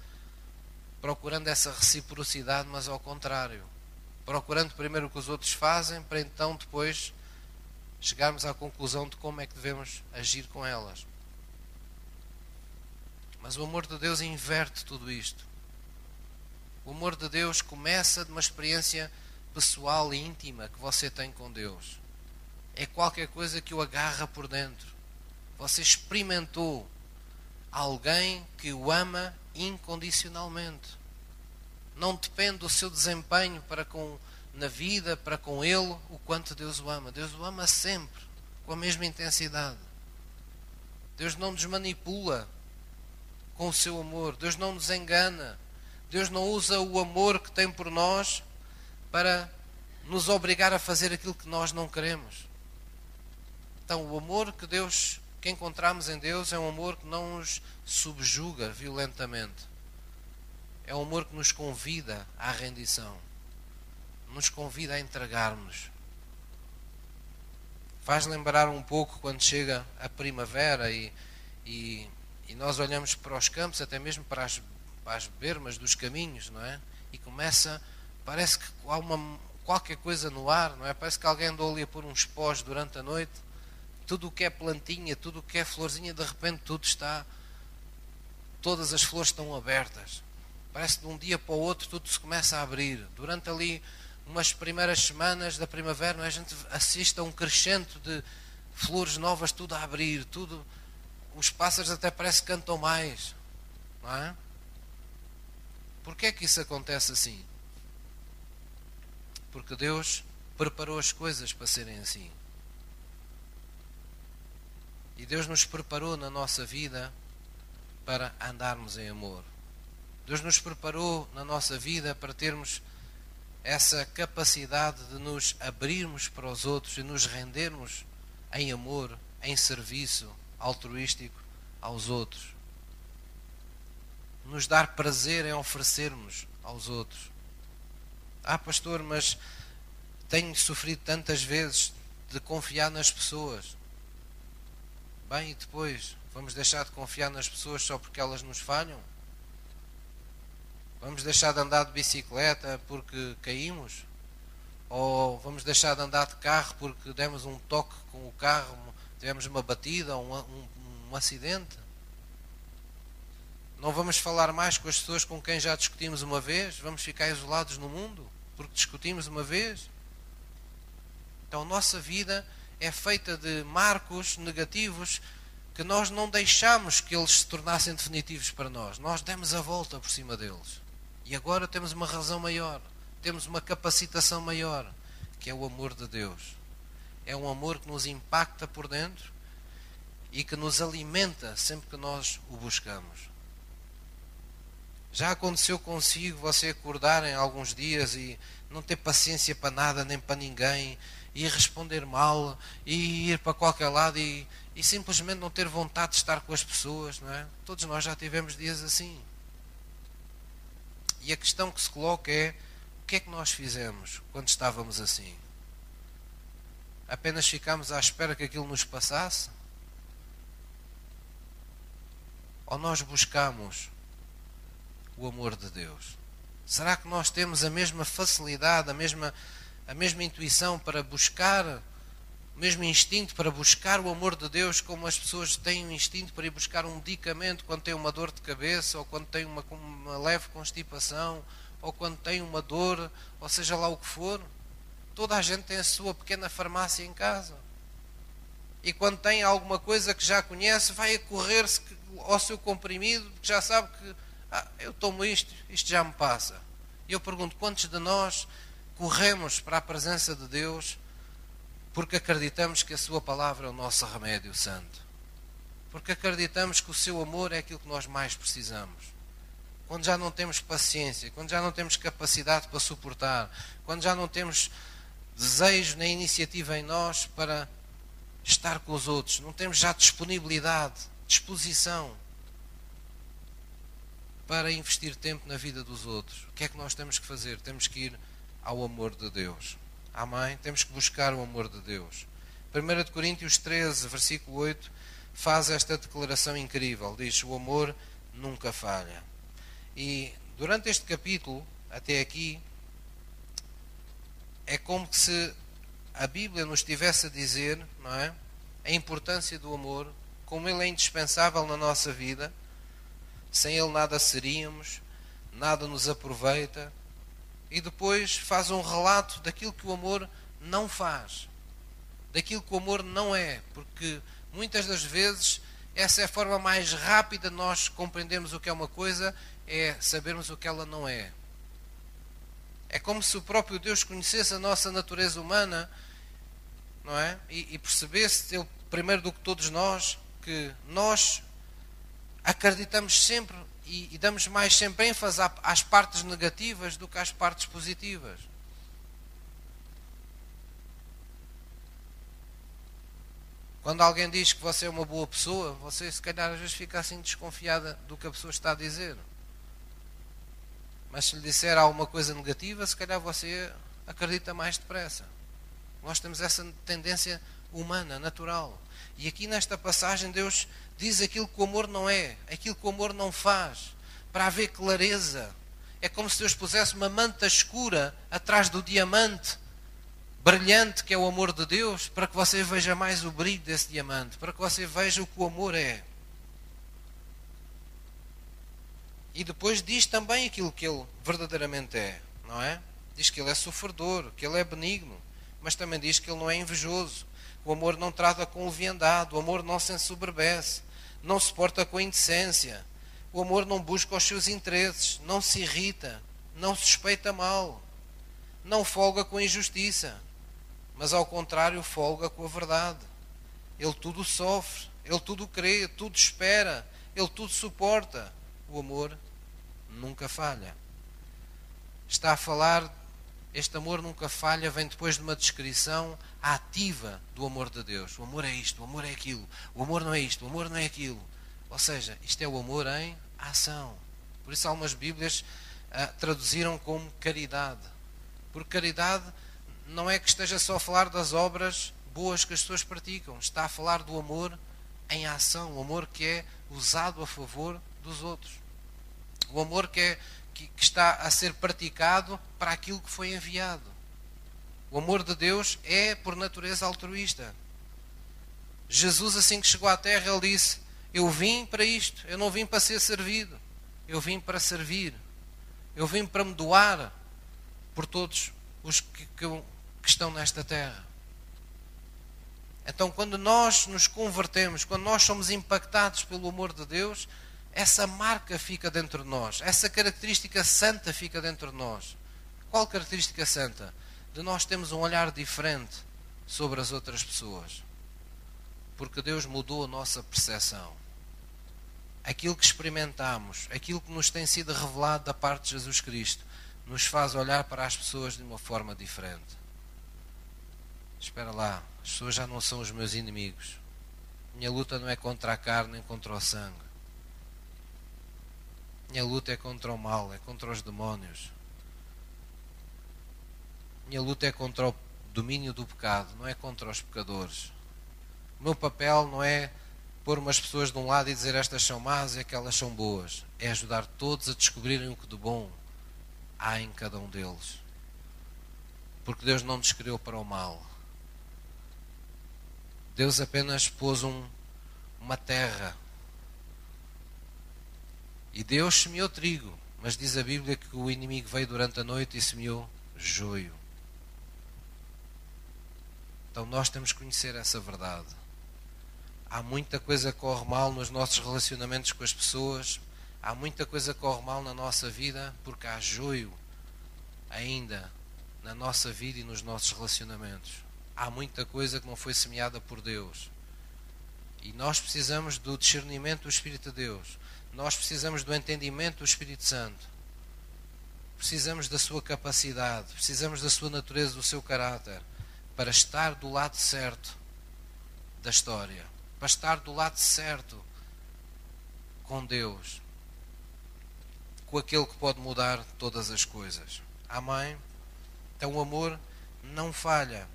procurando essa reciprocidade, mas ao contrário. Procurando primeiro o que os outros fazem, para então depois chegarmos à conclusão de como é que devemos agir com elas. Mas o amor de Deus inverte tudo isto. O amor de Deus começa de uma experiência pessoal e íntima que você tem com Deus. É qualquer coisa que o agarra por dentro. Você experimentou alguém que o ama incondicionalmente. Não depende do seu desempenho para com na vida para com ele o quanto Deus o ama. Deus o ama sempre, com a mesma intensidade. Deus não nos manipula com o seu amor. Deus não nos engana. Deus não usa o amor que tem por nós para nos obrigar a fazer aquilo que nós não queremos. Então, o amor que Deus, que encontramos em Deus, é um amor que não nos subjuga violentamente. É um amor que nos convida à rendição nos convida a entregarmos. Faz lembrar um pouco quando chega a primavera e, e, e nós olhamos para os campos, até mesmo para as, para as bermas dos caminhos, não é? E começa, parece que há uma, qualquer coisa no ar, não é? Parece que alguém andou ali a pôr uns pós durante a noite. Tudo o que é plantinha, tudo o que é florzinha, de repente tudo está. Todas as flores estão abertas. Parece que de um dia para o outro tudo se começa a abrir. Durante ali umas primeiras semanas da primavera, a gente assiste a um crescente de flores novas, tudo a abrir, tudo. Os pássaros até parece que cantam mais. Não é? Porquê é que isso acontece assim? Porque Deus preparou as coisas para serem assim. E Deus nos preparou na nossa vida para andarmos em amor. Deus nos preparou na nossa vida para termos essa capacidade de nos abrirmos para os outros e nos rendermos em amor, em serviço altruístico aos outros. Nos dar prazer em oferecermos aos outros. Ah, pastor, mas tenho sofrido tantas vezes de confiar nas pessoas. Bem, e depois? Vamos deixar de confiar nas pessoas só porque elas nos falham? Vamos deixar de andar de bicicleta porque caímos? Ou vamos deixar de andar de carro porque demos um toque com o carro, tivemos uma batida, um, um, um acidente? Não vamos falar mais com as pessoas com quem já discutimos uma vez? Vamos ficar isolados no mundo porque discutimos uma vez? Então, nossa vida é feita de marcos negativos que nós não deixamos que eles se tornassem definitivos para nós. Nós demos a volta por cima deles. E agora temos uma razão maior, temos uma capacitação maior, que é o amor de Deus. É um amor que nos impacta por dentro e que nos alimenta sempre que nós o buscamos. Já aconteceu consigo você acordar em alguns dias e não ter paciência para nada nem para ninguém e responder mal e ir para qualquer lado e, e simplesmente não ter vontade de estar com as pessoas, não é? Todos nós já tivemos dias assim. E a questão que se coloca é: o que é que nós fizemos quando estávamos assim? Apenas ficámos à espera que aquilo nos passasse? Ou nós buscamos o amor de Deus? Será que nós temos a mesma facilidade, a mesma, a mesma intuição para buscar o mesmo instinto para buscar o amor de Deus, como as pessoas têm o instinto para ir buscar um medicamento quando têm uma dor de cabeça, ou quando têm uma, uma leve constipação, ou quando têm uma dor, ou seja lá o que for. Toda a gente tem a sua pequena farmácia em casa. E quando tem alguma coisa que já conhece, vai correr-se ao seu comprimido, porque já sabe que ah, eu tomo isto, isto já me passa. E eu pergunto: quantos de nós corremos para a presença de Deus? porque acreditamos que a Sua palavra é o nosso remédio santo. Porque acreditamos que o Seu amor é aquilo que nós mais precisamos. Quando já não temos paciência, quando já não temos capacidade para suportar, quando já não temos desejo nem iniciativa em nós para estar com os outros, não temos já disponibilidade, disposição para investir tempo na vida dos outros. O que é que nós temos que fazer? Temos que ir ao amor de Deus. Amém? Temos que buscar o amor de Deus. 1 Coríntios 13, versículo 8, faz esta declaração incrível. Diz: O amor nunca falha. E durante este capítulo, até aqui, é como se a Bíblia nos estivesse a dizer, não é? A importância do amor, como ele é indispensável na nossa vida. Sem ele nada seríamos, nada nos aproveita. E depois faz um relato daquilo que o amor não faz, daquilo que o amor não é, porque muitas das vezes essa é a forma mais rápida de nós compreendermos o que é uma coisa, é sabermos o que ela não é. É como se o próprio Deus conhecesse a nossa natureza humana, não é? E, e percebesse, ele, primeiro do que todos nós, que nós acreditamos sempre e, e damos mais sempre ênfase às partes negativas do que às partes positivas. Quando alguém diz que você é uma boa pessoa, você se calhar às vezes fica assim desconfiada do que a pessoa está a dizer. Mas se lhe disser alguma coisa negativa, se calhar você acredita mais depressa. Nós temos essa tendência humana, natural. E aqui nesta passagem Deus diz aquilo que o amor não é, aquilo que o amor não faz, para haver clareza. É como se Deus pusesse uma manta escura atrás do diamante brilhante que é o amor de Deus, para que você veja mais o brilho desse diamante, para que você veja o que o amor é. E depois diz também aquilo que ele verdadeiramente é, não é? Diz que ele é sofredor, que ele é benigno, mas também diz que ele não é invejoso. O amor não trata com leviandade, o amor não se ensoberbece, não se porta com indecência. O amor não busca os seus interesses, não se irrita, não suspeita mal, não folga com a injustiça, mas ao contrário folga com a verdade. Ele tudo sofre, ele tudo crê, tudo espera, ele tudo suporta. O amor nunca falha. Está a falar, este amor nunca falha, vem depois de uma descrição ativa do amor de Deus. O amor é isto, o amor é aquilo, o amor não é isto, o amor não é aquilo. Ou seja, isto é o amor em ação. Por isso, algumas Bíblias ah, traduziram como caridade. Porque caridade não é que esteja só a falar das obras boas que as pessoas praticam, está a falar do amor em ação, o amor que é usado a favor dos outros o amor que, é, que, que está a ser praticado para aquilo que foi enviado. O amor de Deus é, por natureza, altruísta. Jesus, assim que chegou à terra, ele disse: Eu vim para isto, eu não vim para ser servido, eu vim para servir, eu vim para me doar por todos os que, que, que estão nesta terra. Então, quando nós nos convertemos, quando nós somos impactados pelo amor de Deus, essa marca fica dentro de nós, essa característica santa fica dentro de nós. Qual característica santa? De nós temos um olhar diferente sobre as outras pessoas. Porque Deus mudou a nossa percepção. Aquilo que experimentamos, aquilo que nos tem sido revelado da parte de Jesus Cristo, nos faz olhar para as pessoas de uma forma diferente. Espera lá, as pessoas já não são os meus inimigos. Minha luta não é contra a carne nem contra o sangue minha luta é contra o mal, é contra os demónios. Minha luta é contra o domínio do pecado, não é contra os pecadores. O meu papel não é pôr umas pessoas de um lado e dizer estas são más e aquelas são boas. É ajudar todos a descobrirem o que de bom há em cada um deles. Porque Deus não nos criou para o mal. Deus apenas pôs um, uma terra e Deus semeou trigo, mas diz a Bíblia que o inimigo veio durante a noite e semeou joio. Então nós temos que conhecer essa verdade. Há muita coisa que corre mal nos nossos relacionamentos com as pessoas, há muita coisa que corre mal na nossa vida porque há joio ainda na nossa vida e nos nossos relacionamentos. Há muita coisa que não foi semeada por Deus. E nós precisamos do discernimento do Espírito de Deus nós precisamos do entendimento do Espírito Santo. Precisamos da sua capacidade, precisamos da sua natureza, do seu caráter, para estar do lado certo da história, para estar do lado certo com Deus, com aquele que pode mudar todas as coisas. Amém? Então o amor não falha.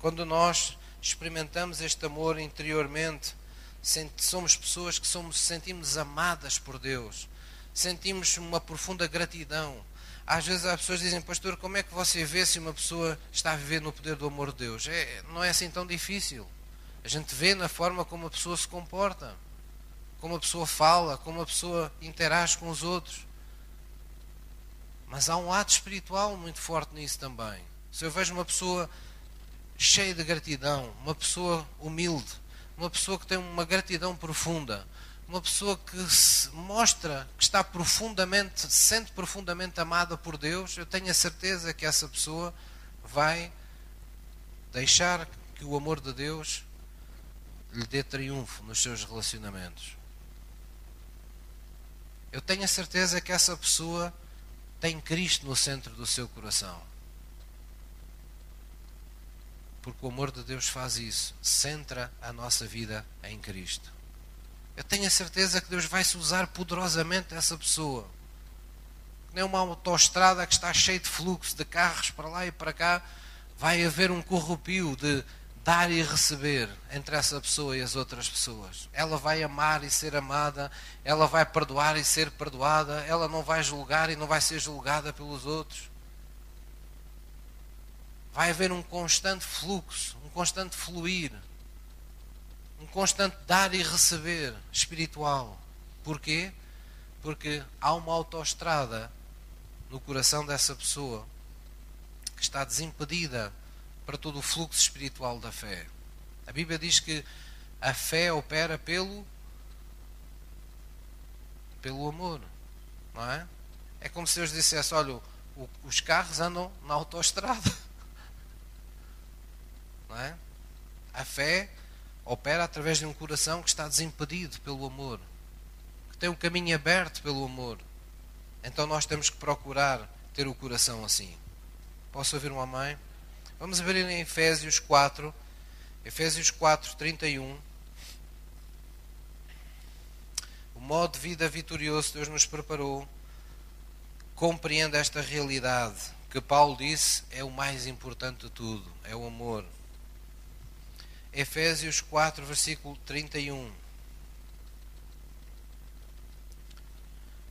Quando nós experimentamos este amor interiormente, somos pessoas que somos, sentimos amadas por Deus, sentimos uma profunda gratidão. Às vezes as pessoas dizem, pastor, como é que você vê se uma pessoa está a viver no poder do amor de Deus? É, não é assim tão difícil. A gente vê na forma como a pessoa se comporta, como a pessoa fala, como a pessoa interage com os outros. Mas há um lado espiritual muito forte nisso também. Se eu vejo uma pessoa cheia de gratidão, uma pessoa humilde, uma pessoa que tem uma gratidão profunda, uma pessoa que se mostra que está profundamente, se sente profundamente amada por Deus, eu tenho a certeza que essa pessoa vai deixar que o amor de Deus lhe dê triunfo nos seus relacionamentos. Eu tenho a certeza que essa pessoa tem Cristo no centro do seu coração. Porque o amor de Deus faz isso, centra a nossa vida em Cristo. Eu tenho a certeza que Deus vai se usar poderosamente essa pessoa. Nem uma autoestrada que está cheia de fluxo de carros para lá e para cá, vai haver um corrupio de dar e receber entre essa pessoa e as outras pessoas. Ela vai amar e ser amada, ela vai perdoar e ser perdoada, ela não vai julgar e não vai ser julgada pelos outros. Vai haver um constante fluxo, um constante fluir, um constante dar e receber espiritual. Porquê? Porque há uma autoestrada no coração dessa pessoa que está desimpedida para todo o fluxo espiritual da fé. A Bíblia diz que a fé opera pelo pelo amor, não é? É como se Deus dissesse: olha, os carros andam na autoestrada, [LAUGHS] é? A fé opera através de um coração que está desimpedido pelo amor, que tem um caminho aberto pelo amor. Então nós temos que procurar ter o coração assim. Posso ouvir uma mãe? Vamos abrir em Efésios 4, Efésios 4, 31. O modo de vida vitorioso que Deus nos preparou compreende esta realidade que Paulo disse é o mais importante de tudo, é o amor. Efésios 4, versículo 31.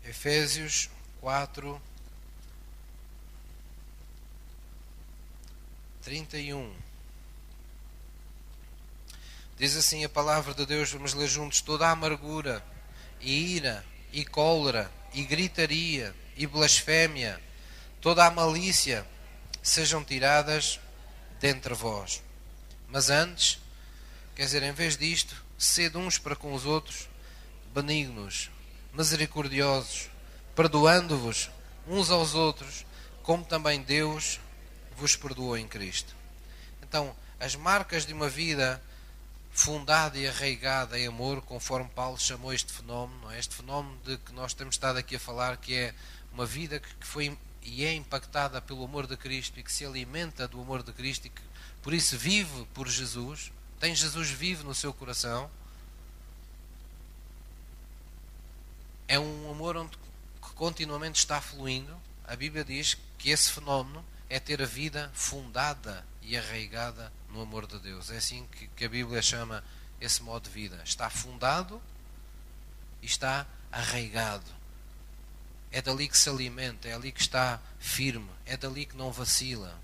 Efésios 4, 31. Diz assim a palavra de Deus, vamos ler juntos: toda a amargura, e ira, e cólera, e gritaria, e blasfémia, toda a malícia, sejam tiradas dentre vós. Mas antes, quer dizer, em vez disto, sede uns para com os outros, benignos, misericordiosos, perdoando-vos uns aos outros, como também Deus vos perdoou em Cristo. Então, as marcas de uma vida fundada e arraigada em amor, conforme Paulo chamou este fenómeno, é? este fenómeno de que nós temos estado aqui a falar, que é uma vida que foi e é impactada pelo amor de Cristo e que se alimenta do amor de Cristo e que por isso vive por Jesus, tem Jesus vivo no seu coração. É um amor onde, que continuamente está fluindo. A Bíblia diz que esse fenómeno é ter a vida fundada e arraigada no amor de Deus. É assim que, que a Bíblia chama esse modo de vida. Está fundado e está arraigado. É dali que se alimenta, é ali que está firme, é dali que não vacila.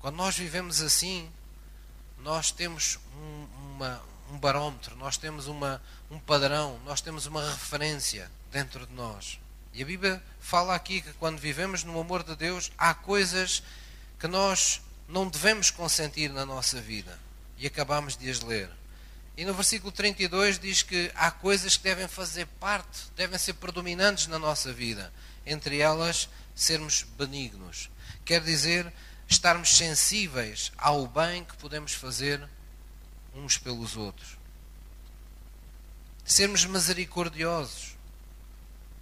Quando nós vivemos assim, nós temos um, uma, um barómetro, nós temos uma, um padrão, nós temos uma referência dentro de nós. E a Bíblia fala aqui que quando vivemos no amor de Deus, há coisas que nós não devemos consentir na nossa vida. E acabamos de as ler. E no versículo 32 diz que há coisas que devem fazer parte, devem ser predominantes na nossa vida. Entre elas, sermos benignos. Quer dizer, estarmos sensíveis ao bem que podemos fazer uns pelos outros. Sermos misericordiosos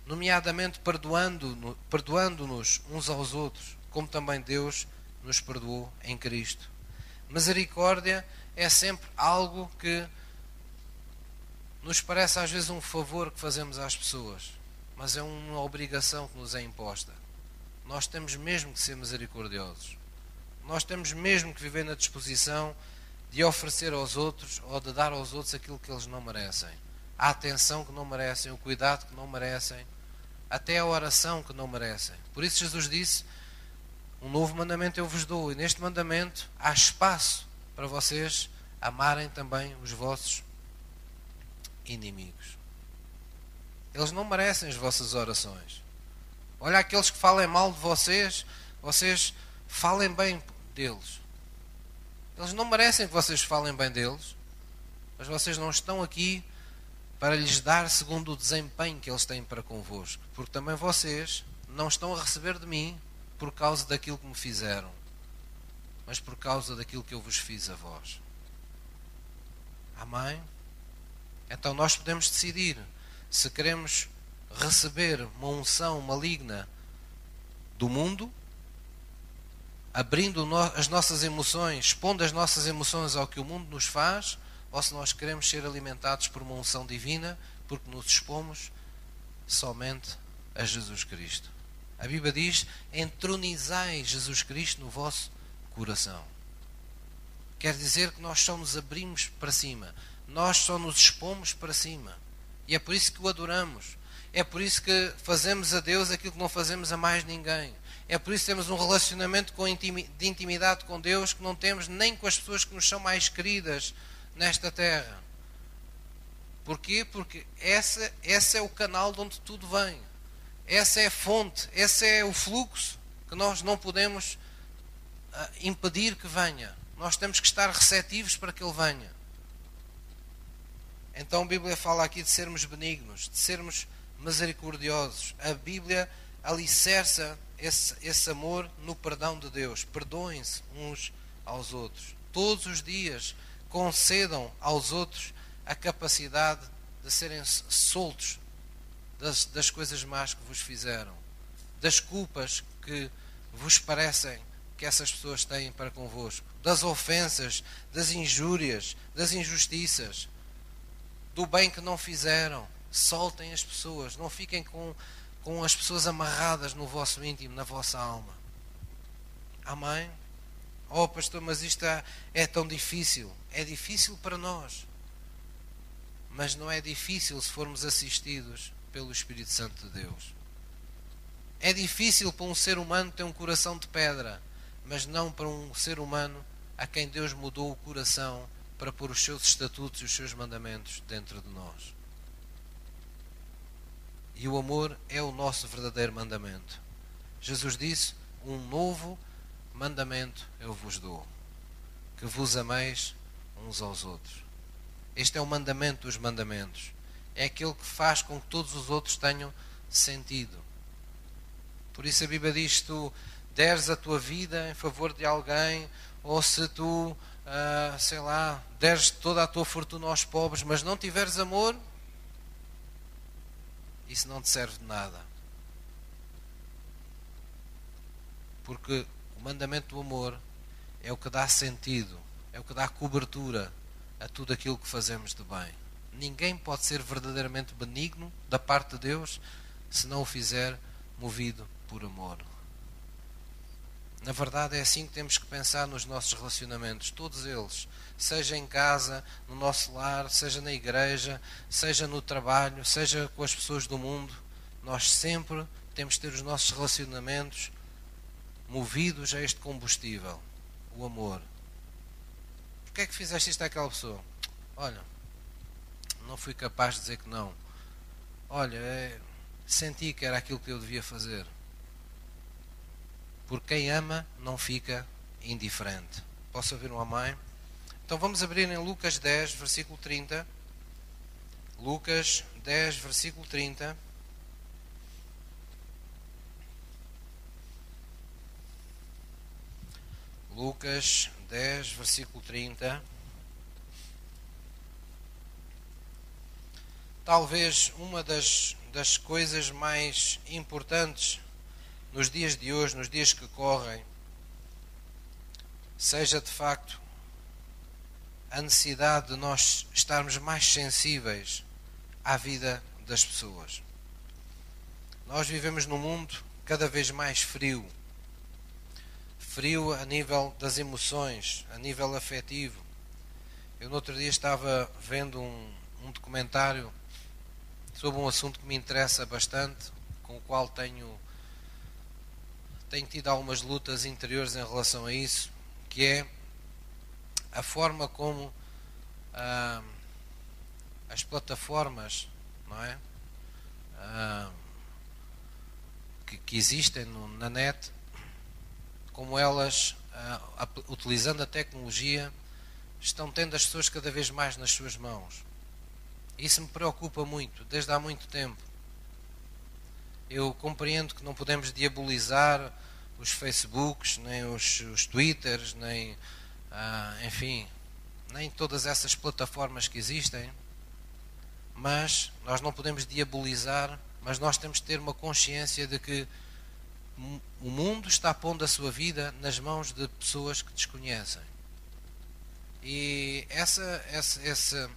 nomeadamente perdoando-nos perdoando uns aos outros, como também Deus nos perdoou em Cristo. Misericórdia é sempre algo que nos parece às vezes um favor que fazemos às pessoas, mas é uma obrigação que nos é imposta. Nós temos mesmo que ser misericordiosos. Nós temos mesmo que viver na disposição de oferecer aos outros ou de dar aos outros aquilo que eles não merecem. A atenção que não merecem, o cuidado que não merecem, até a oração que não merecem. Por isso Jesus disse: Um novo mandamento eu vos dou, e neste mandamento há espaço para vocês amarem também os vossos inimigos. Eles não merecem as vossas orações. Olha aqueles que falem mal de vocês, vocês falem bem deles. Eles não merecem que vocês falem bem deles, mas vocês não estão aqui para lhes dar segundo o desempenho que eles têm para convosco, porque também vocês não estão a receber de mim por causa daquilo que me fizeram, mas por causa daquilo que eu vos fiz a vós. Amém? Então nós podemos decidir se queremos receber uma unção maligna do mundo, abrindo as nossas emoções, expondo as nossas emoções ao que o mundo nos faz, ou se nós queremos ser alimentados por uma unção divina, porque nos expomos somente a Jesus Cristo. A Bíblia diz: entronizai Jesus Cristo no vosso coração. Quer dizer que nós só nos abrimos para cima, nós só nos expomos para cima. E é por isso que o adoramos. É por isso que fazemos a Deus aquilo que não fazemos a mais ninguém. É por isso que temos um relacionamento de intimidade com Deus que não temos nem com as pessoas que nos são mais queridas nesta terra. Porquê? Porque essa, essa é o canal de onde tudo vem. Essa é a fonte, esse é o fluxo que nós não podemos uh, impedir que venha. Nós temos que estar receptivos para que ele venha. Então a Bíblia fala aqui de sermos benignos, de sermos misericordiosos. A Bíblia alicerça esse, esse amor no perdão de Deus. Perdoem-se uns aos outros. Todos os dias concedam aos outros a capacidade de serem soltos das, das coisas más que vos fizeram, das culpas que vos parecem que essas pessoas têm para convosco, das ofensas, das injúrias, das injustiças do bem que não fizeram. Soltem as pessoas, não fiquem com, com as pessoas amarradas no vosso íntimo, na vossa alma. Amém? Oh, pastor, mas isto é, é tão difícil. É difícil para nós. Mas não é difícil se formos assistidos pelo Espírito Santo de Deus. É difícil para um ser humano ter um coração de pedra, mas não para um ser humano a quem Deus mudou o coração para pôr os seus estatutos e os seus mandamentos dentro de nós. E o amor é o nosso verdadeiro mandamento. Jesus disse: Um novo mandamento eu vos dou, que vos ameis uns aos outros. Este é o mandamento dos mandamentos. É aquele que faz com que todos os outros tenham sentido. Por isso a Bíblia diz: tu deres a tua vida em favor de alguém, ou se tu uh, sei lá, deres toda a tua fortuna aos pobres, mas não tiveres amor, isso não te serve de nada. Porque o mandamento do amor é o que dá sentido, é o que dá cobertura a tudo aquilo que fazemos de bem. Ninguém pode ser verdadeiramente benigno da parte de Deus se não o fizer movido por amor. Na verdade, é assim que temos que pensar nos nossos relacionamentos, todos eles, seja em casa, no nosso lar, seja na igreja, seja no trabalho, seja com as pessoas do mundo. Nós sempre temos que ter os nossos relacionamentos movidos a este combustível, o amor. Porquê é que fizeste isto àquela pessoa? Olha, não fui capaz de dizer que não. Olha, é, senti que era aquilo que eu devia fazer. Porque quem ama não fica indiferente. Posso ouvir um amém? Então vamos abrir em Lucas 10, versículo 30. Lucas 10, versículo 30. Lucas 10, versículo 30. Talvez uma das, das coisas mais importantes nos dias de hoje, nos dias que correm, seja de facto a necessidade de nós estarmos mais sensíveis à vida das pessoas. Nós vivemos num mundo cada vez mais frio. Frio a nível das emoções, a nível afetivo. Eu no outro dia estava vendo um, um documentário sobre um assunto que me interessa bastante, com o qual tenho, tenho tido algumas lutas interiores em relação a isso, que é a forma como ah, as plataformas, não é? Ah, que, que, existem no, na net, como elas, ah, utilizando a tecnologia, estão tendo as pessoas cada vez mais nas suas mãos. Isso me preocupa muito, desde há muito tempo. Eu compreendo que não podemos diabolizar os Facebooks, nem os, os Twitters, nem, ah, enfim, nem todas essas plataformas que existem, mas nós não podemos diabolizar, mas nós temos de ter uma consciência de que o mundo está pondo a sua vida nas mãos de pessoas que desconhecem. E essa, essa, esse,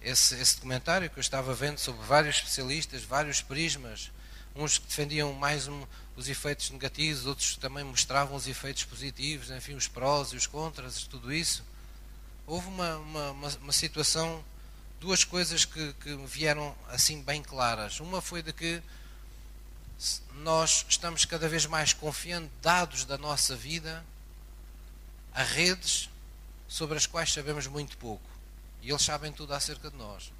esse, esse documentário que eu estava vendo sobre vários especialistas, vários prismas, uns que defendiam mais um, os efeitos negativos, outros também mostravam os efeitos positivos, enfim, os prós e os contras, tudo isso. Houve uma, uma, uma, uma situação, duas coisas que, que vieram assim bem claras. Uma foi de que nós estamos cada vez mais confiando dados da nossa vida a redes sobre as quais sabemos muito pouco. E eles sabem tudo acerca de nós.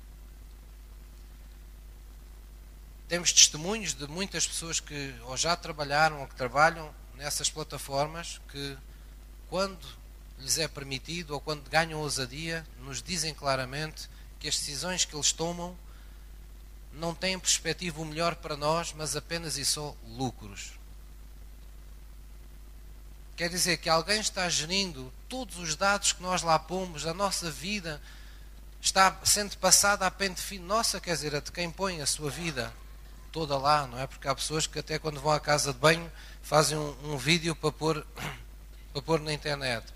Temos testemunhos de muitas pessoas que ou já trabalharam ou que trabalham nessas plataformas que, quando lhes é permitido ou quando ganham ousadia, nos dizem claramente que as decisões que eles tomam não têm perspectiva o melhor para nós, mas apenas e só lucros. Quer dizer que alguém está gerindo todos os dados que nós lá pomos, a nossa vida está sendo passada a pente fino. Nossa, quer dizer, a de quem põe a sua vida toda lá, não é? Porque há pessoas que até quando vão à casa de banho fazem um, um vídeo para pôr, [COUGHS] para pôr na internet.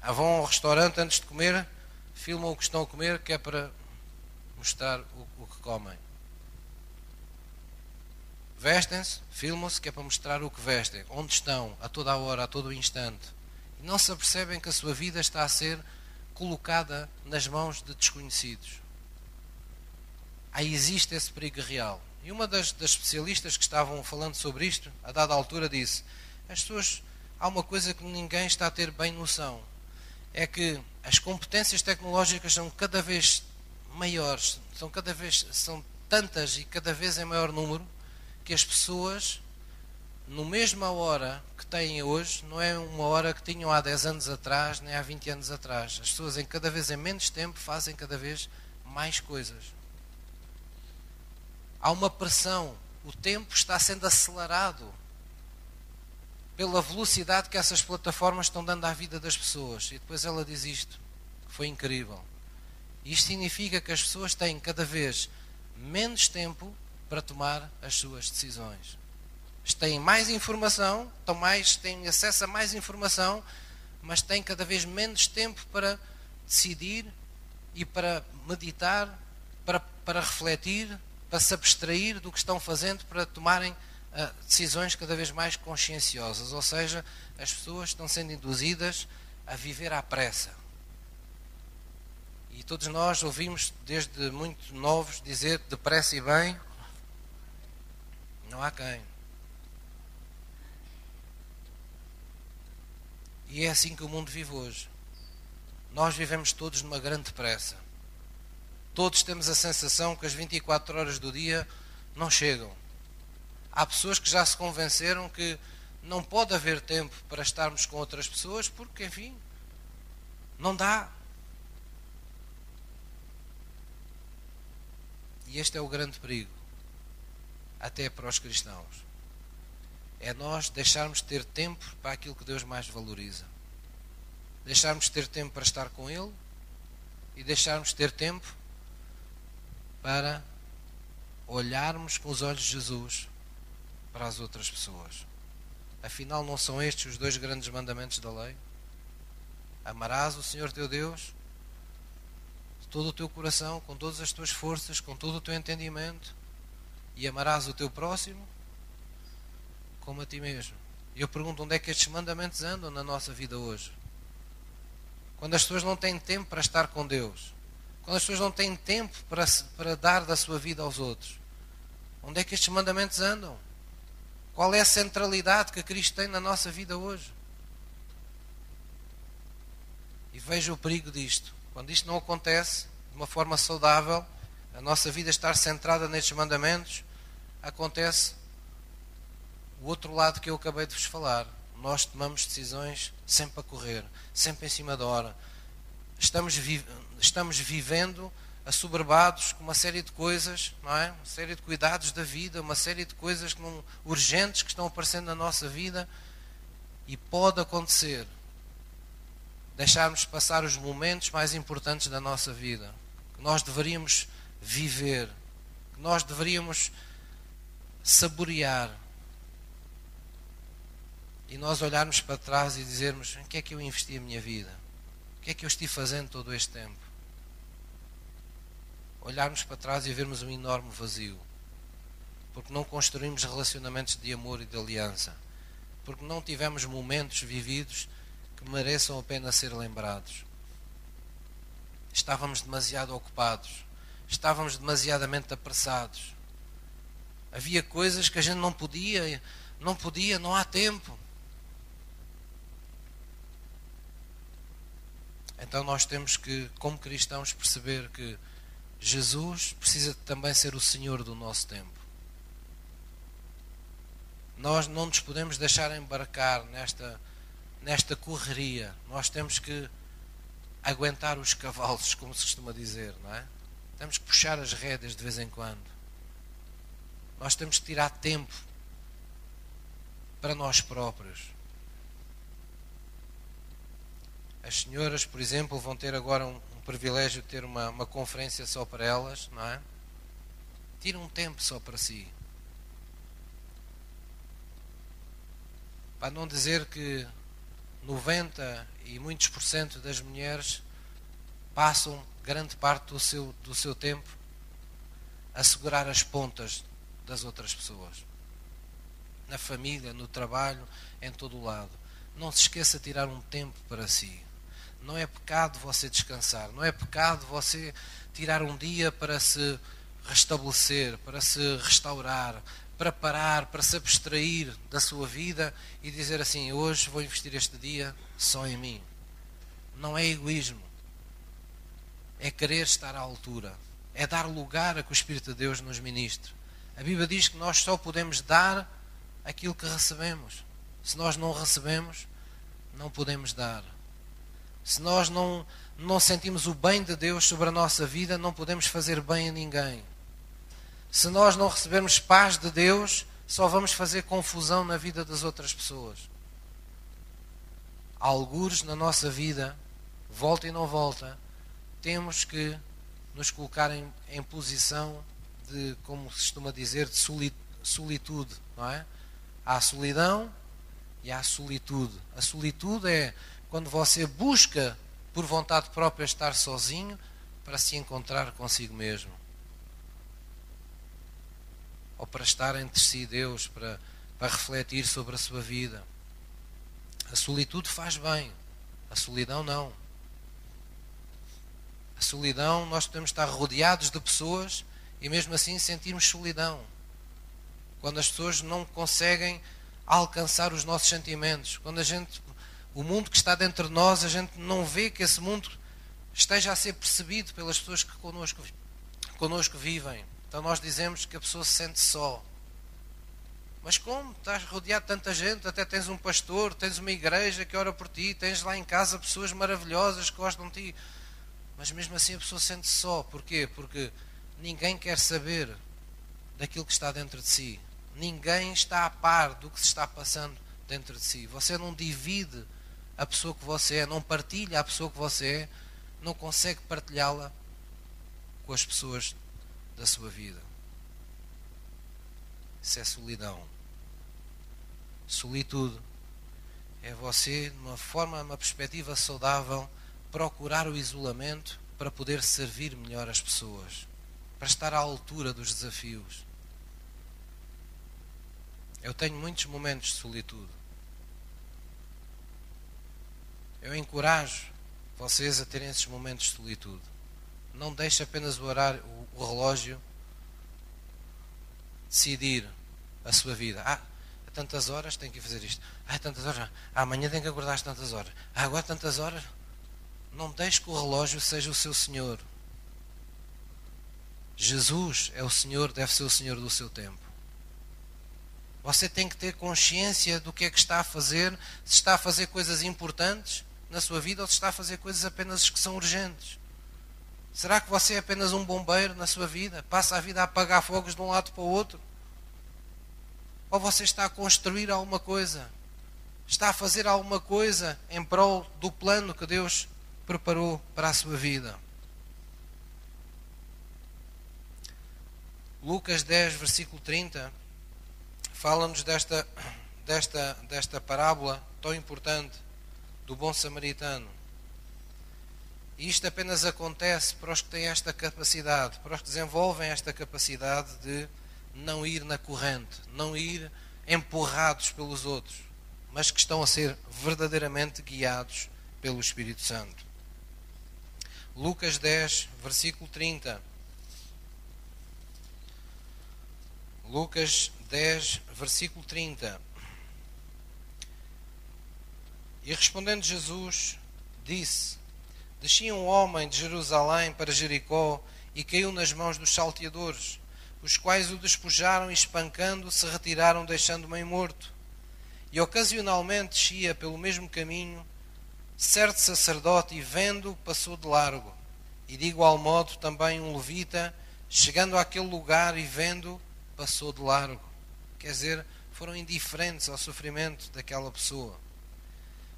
Ah, vão ao restaurante antes de comer, filmam o que estão a comer, que é para mostrar o, o que comem vestem-se, filmam-se, que é para mostrar o que vestem, onde estão, a toda a hora, a todo o instante. E não se apercebem que a sua vida está a ser colocada nas mãos de desconhecidos. Aí existe esse perigo real. E uma das, das especialistas que estavam falando sobre isto, a dada altura, disse: as pessoas, há uma coisa que ninguém está a ter bem noção, é que as competências tecnológicas são cada vez maiores, são cada vez são tantas e cada vez em maior número que as pessoas, no mesma hora que têm hoje, não é uma hora que tinham há 10 anos atrás, nem há 20 anos atrás. As pessoas, em cada vez em menos tempo, fazem cada vez mais coisas. Há uma pressão. O tempo está sendo acelerado pela velocidade que essas plataformas estão dando à vida das pessoas. E depois ela diz isto, que foi incrível. Isto significa que as pessoas têm cada vez menos tempo para tomar as suas decisões. Têm mais informação, estão mais, têm acesso a mais informação, mas têm cada vez menos tempo para decidir e para meditar, para, para refletir, para se abstrair do que estão fazendo, para tomarem uh, decisões cada vez mais conscienciosas. Ou seja, as pessoas estão sendo induzidas a viver à pressa. E todos nós ouvimos, desde muito novos, dizer depressa e bem, não há quem. E é assim que o mundo vive hoje. Nós vivemos todos numa grande pressa. Todos temos a sensação que as 24 horas do dia não chegam. Há pessoas que já se convenceram que não pode haver tempo para estarmos com outras pessoas porque, enfim, não dá. E este é o grande perigo até para os cristãos. É nós deixarmos de ter tempo para aquilo que Deus mais valoriza. Deixarmos de ter tempo para estar com Ele e deixarmos de ter tempo para olharmos com os olhos de Jesus para as outras pessoas. Afinal, não são estes os dois grandes mandamentos da lei? Amarás o Senhor teu Deus de todo o teu coração, com todas as tuas forças, com todo o teu entendimento, e amarás o teu próximo como a ti mesmo. E eu pergunto onde é que estes mandamentos andam na nossa vida hoje? Quando as pessoas não têm tempo para estar com Deus, quando as pessoas não têm tempo para, para dar da sua vida aos outros, onde é que estes mandamentos andam? Qual é a centralidade que Cristo tem na nossa vida hoje? E veja o perigo disto. Quando isto não acontece de uma forma saudável, a nossa vida estar centrada nestes mandamentos, acontece o outro lado que eu acabei de vos falar. Nós tomamos decisões sempre a correr, sempre em cima da hora. Estamos, vi estamos vivendo assoberbados com uma série de coisas, não é? Uma série de cuidados da vida, uma série de coisas que não, urgentes que estão aparecendo na nossa vida e pode acontecer deixarmos passar os momentos mais importantes da nossa vida, que nós deveríamos viver, que nós deveríamos saborear. E nós olharmos para trás e dizermos: em que é que eu investi a minha vida? Que é que eu estive fazendo todo este tempo? Olharmos para trás e vermos um enorme vazio. Porque não construímos relacionamentos de amor e de aliança. Porque não tivemos momentos vividos que mereçam a pena ser lembrados. Estávamos demasiado ocupados, estávamos demasiadamente apressados. Havia coisas que a gente não podia, não podia, não há tempo. Então nós temos que, como cristãos, perceber que Jesus precisa também ser o Senhor do nosso tempo. Nós não nos podemos deixar embarcar nesta nesta correria. Nós temos que aguentar os cavalos, como se costuma dizer, não é? Temos que puxar as rédeas de vez em quando. Nós temos que tirar tempo para nós próprios. As senhoras, por exemplo, vão ter agora um, um privilégio de ter uma, uma conferência só para elas, não é? Tira um tempo só para si. Para não dizer que 90 e muitos por cento das mulheres passam grande parte do seu, do seu tempo a segurar as pontas das outras pessoas. Na família, no trabalho, em todo o lado. Não se esqueça de tirar um tempo para si. Não é pecado você descansar. Não é pecado você tirar um dia para se restabelecer, para se restaurar, para parar, para se abstrair da sua vida e dizer assim: hoje vou investir este dia só em mim. Não é egoísmo, é querer estar à altura, é dar lugar a que o Espírito de Deus nos ministre. A Bíblia diz que nós só podemos dar aquilo que recebemos. Se nós não recebemos, não podemos dar. Se nós não, não sentimos o bem de Deus sobre a nossa vida, não podemos fazer bem a ninguém. Se nós não recebermos paz de Deus, só vamos fazer confusão na vida das outras pessoas. Algures na nossa vida, volta e não volta, temos que nos colocar em, em posição de, como se costuma dizer, de solitude, não é? Há a solidão e há a solitude. A solitude é quando você busca por vontade própria estar sozinho para se encontrar consigo mesmo ou para estar entre si Deus, para, para refletir sobre a sua vida. A solitude faz bem, a solidão não. A solidão, nós podemos estar rodeados de pessoas e mesmo assim sentirmos solidão. Quando as pessoas não conseguem alcançar os nossos sentimentos, quando a gente, o mundo que está dentro de nós, a gente não vê que esse mundo esteja a ser percebido pelas pessoas que connosco, connosco vivem. Então nós dizemos que a pessoa se sente só. Mas como? Estás rodeado de tanta gente, até tens um pastor, tens uma igreja que ora por ti, tens lá em casa pessoas maravilhosas que gostam de ti. Mas mesmo assim a pessoa sente -se só. Porquê? Porque ninguém quer saber daquilo que está dentro de si. Ninguém está a par do que se está passando dentro de si. Você não divide a pessoa que você é, não partilha a pessoa que você é, não consegue partilhá-la com as pessoas da sua vida. Isso é solidão. Solitude é você, de uma forma, uma perspectiva saudável, procurar o isolamento para poder servir melhor as pessoas, para estar à altura dos desafios. Eu tenho muitos momentos de solitude. Eu encorajo vocês a terem esses momentos de solitude. Não deixe apenas o horário, o relógio decidir a sua vida. Ah, tantas horas tenho que fazer isto. Ah, tantas horas. Ah, amanhã tenho que acordar às tantas horas. Ah, agora tantas horas. Não deixe que o relógio seja o seu Senhor. Jesus é o Senhor, deve ser o Senhor do seu tempo. Você tem que ter consciência do que é que está a fazer, se está a fazer coisas importantes na sua vida ou se está a fazer coisas apenas que são urgentes. Será que você é apenas um bombeiro na sua vida? Passa a vida a apagar fogos de um lado para o outro? Ou você está a construir alguma coisa? Está a fazer alguma coisa em prol do plano que Deus preparou para a sua vida? Lucas 10, versículo 30, fala-nos desta, desta, desta parábola tão importante do bom samaritano. E isto apenas acontece para os que têm esta capacidade, para os que desenvolvem esta capacidade de não ir na corrente, não ir empurrados pelos outros, mas que estão a ser verdadeiramente guiados pelo Espírito Santo. Lucas 10, versículo 30. Lucas 10, versículo 30. E respondendo Jesus, disse: Descia um homem de Jerusalém para Jericó e caiu nas mãos dos salteadores, os quais o despojaram e espancando se retiraram, deixando meio morto. E ocasionalmente descia pelo mesmo caminho certo sacerdote e vendo passou de largo. E de igual modo também um levita, chegando àquele lugar e vendo, passou de largo. Quer dizer, foram indiferentes ao sofrimento daquela pessoa.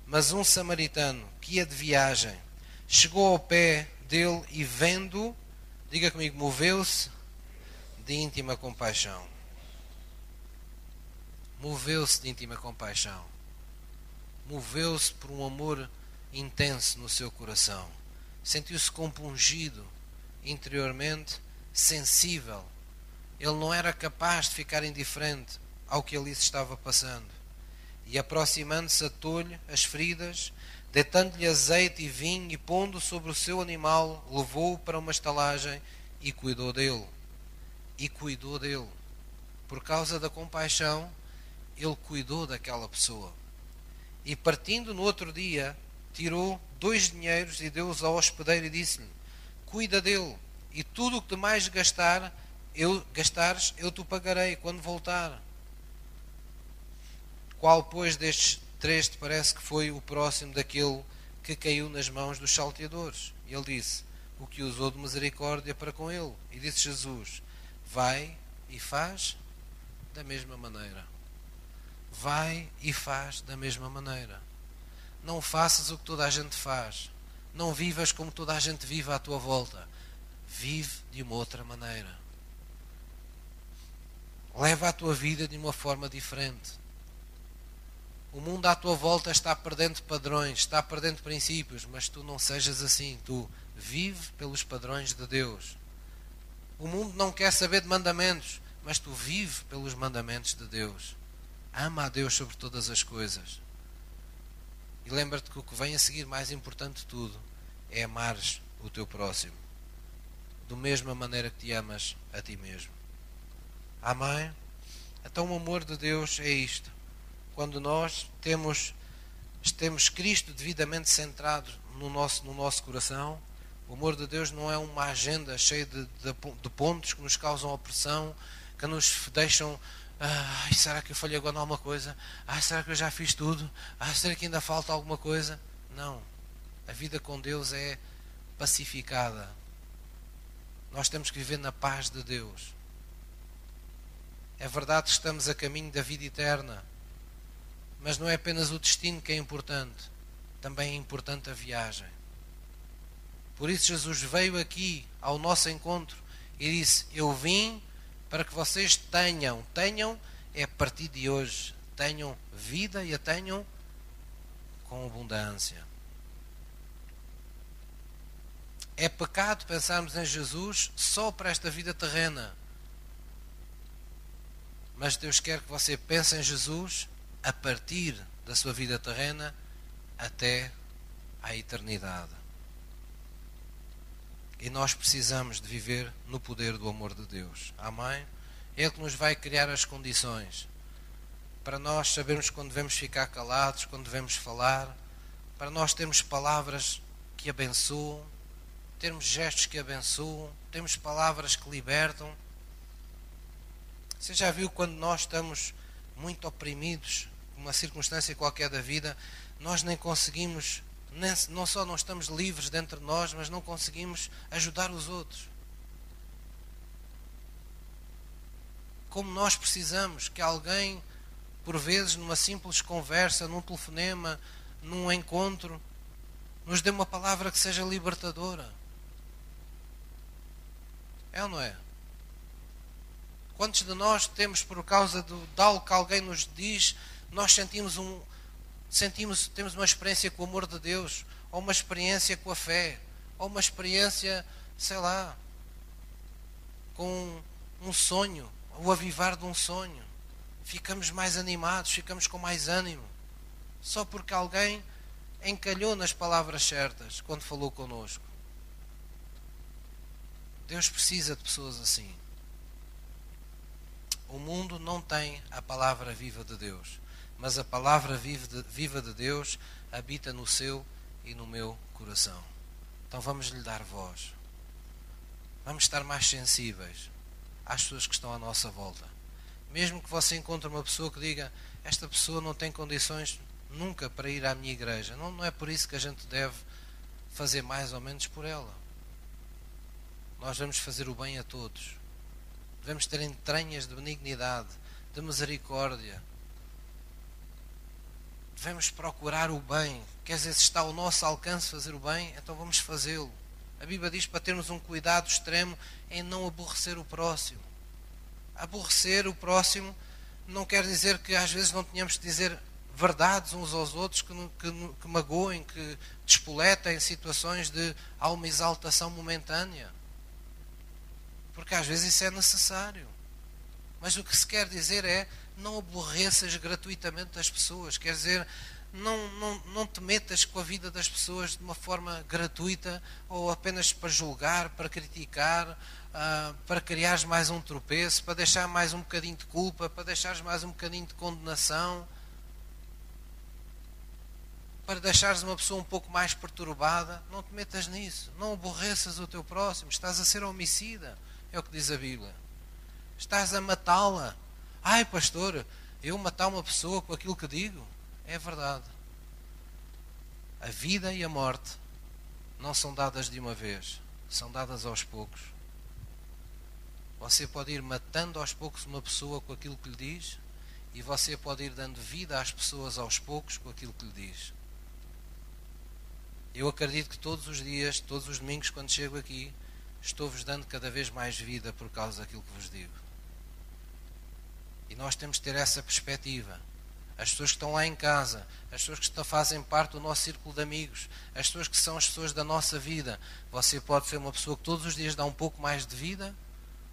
Mas um samaritano que ia de viagem chegou ao pé dele e vendo, diga comigo, moveu-se de íntima compaixão. Moveu-se de íntima compaixão. Moveu-se por um amor intenso no seu coração. Sentiu-se compungido interiormente, sensível. Ele não era capaz de ficar indiferente ao que ali se estava passando e aproximando-se atou-lhe as feridas, deitando-lhe azeite e vinho e pondo sobre o seu animal, levou-o para uma estalagem e cuidou dele. E cuidou dele. Por causa da compaixão, ele cuidou daquela pessoa. E partindo no outro dia, tirou dois dinheiros e deu-os ao hospedeiro e disse-lhe: Cuida dele, e tudo o que mais gastar, eu gastares, eu te pagarei quando voltar. Qual, pois, destes três te parece que foi o próximo daquele que caiu nas mãos dos salteadores? E ele disse: O que usou de misericórdia para com ele. E disse Jesus: Vai e faz da mesma maneira. Vai e faz da mesma maneira. Não faças o que toda a gente faz. Não vivas como toda a gente vive à tua volta. Vive de uma outra maneira. Leva a tua vida de uma forma diferente. O mundo à tua volta está perdendo padrões, está perdendo princípios, mas tu não sejas assim. Tu vive pelos padrões de Deus. O mundo não quer saber de mandamentos, mas tu vive pelos mandamentos de Deus. Ama a Deus sobre todas as coisas. E lembra-te que o que vem a seguir, mais importante de tudo, é amares o teu próximo. Da mesma maneira que te amas a ti mesmo. Amém? Então o amor de Deus é isto quando nós temos, temos Cristo devidamente centrado no nosso, no nosso coração, o amor de Deus não é uma agenda cheia de, de, de pontos que nos causam opressão, que nos deixam. Ah, será que eu falhei agora alguma coisa? Ah, será que eu já fiz tudo? Ah, será que ainda falta alguma coisa? Não. A vida com Deus é pacificada. Nós temos que viver na paz de Deus. É verdade que estamos a caminho da vida eterna. Mas não é apenas o destino que é importante, também é importante a viagem. Por isso, Jesus veio aqui ao nosso encontro e disse: Eu vim para que vocês tenham, tenham é a partir de hoje, tenham vida e a tenham com abundância. É pecado pensarmos em Jesus só para esta vida terrena. Mas Deus quer que você pense em Jesus a partir da sua vida terrena até à eternidade. E nós precisamos de viver no poder do amor de Deus. Amém? Ele que nos vai criar as condições para nós sabermos quando devemos ficar calados, quando devemos falar, para nós termos palavras que abençoam, termos gestos que abençoam, termos palavras que libertam. Você já viu quando nós estamos muito oprimidos, uma circunstância qualquer da vida, nós nem conseguimos, nem, não só não estamos livres dentro de nós, mas não conseguimos ajudar os outros. Como nós precisamos que alguém por vezes numa simples conversa, num telefonema, num encontro, nos dê uma palavra que seja libertadora. É ou não é? Quantos de nós temos, por causa do, de algo que alguém nos diz, nós sentimos um. Sentimos, temos uma experiência com o amor de Deus, ou uma experiência com a fé, ou uma experiência, sei lá, com um sonho, o avivar de um sonho ficamos mais animados, ficamos com mais ânimo, só porque alguém encalhou nas palavras certas quando falou conosco. Deus precisa de pessoas assim. O mundo não tem a palavra viva de Deus, mas a palavra viva de Deus habita no seu e no meu coração. Então vamos lhe dar voz. Vamos estar mais sensíveis às pessoas que estão à nossa volta. Mesmo que você encontre uma pessoa que diga esta pessoa não tem condições nunca para ir à minha igreja. Não, não é por isso que a gente deve fazer mais ou menos por ela. Nós vamos fazer o bem a todos. Devemos ter entranhas de benignidade, de misericórdia. Devemos procurar o bem. Quer dizer, se está ao nosso alcance fazer o bem, então vamos fazê-lo. A Bíblia diz para termos um cuidado extremo em não aborrecer o próximo aborrecer o próximo não quer dizer que às vezes não tenhamos de dizer verdades uns aos outros que, que, que magoem, que despoletem situações de há uma exaltação momentânea. Porque às vezes isso é necessário. Mas o que se quer dizer é não aborreças gratuitamente as pessoas. Quer dizer, não, não, não te metas com a vida das pessoas de uma forma gratuita ou apenas para julgar, para criticar, uh, para criares mais um tropeço, para deixar mais um bocadinho de culpa, para deixares mais um bocadinho de condenação, para deixares uma pessoa um pouco mais perturbada. Não te metas nisso. Não aborreças o teu próximo. Estás a ser homicida. É o que diz a Bíblia. Estás a matá-la. Ai, pastor, eu matar uma pessoa com aquilo que digo? É verdade. A vida e a morte não são dadas de uma vez, são dadas aos poucos. Você pode ir matando aos poucos uma pessoa com aquilo que lhe diz, e você pode ir dando vida às pessoas aos poucos com aquilo que lhe diz. Eu acredito que todos os dias, todos os domingos, quando chego aqui, estou-vos dando cada vez mais vida por causa daquilo que vos digo. E nós temos de ter essa perspectiva as pessoas que estão lá em casa, as pessoas que fazem parte do nosso círculo de amigos, as pessoas que são as pessoas da nossa vida. Você pode ser uma pessoa que todos os dias dá um pouco mais de vida,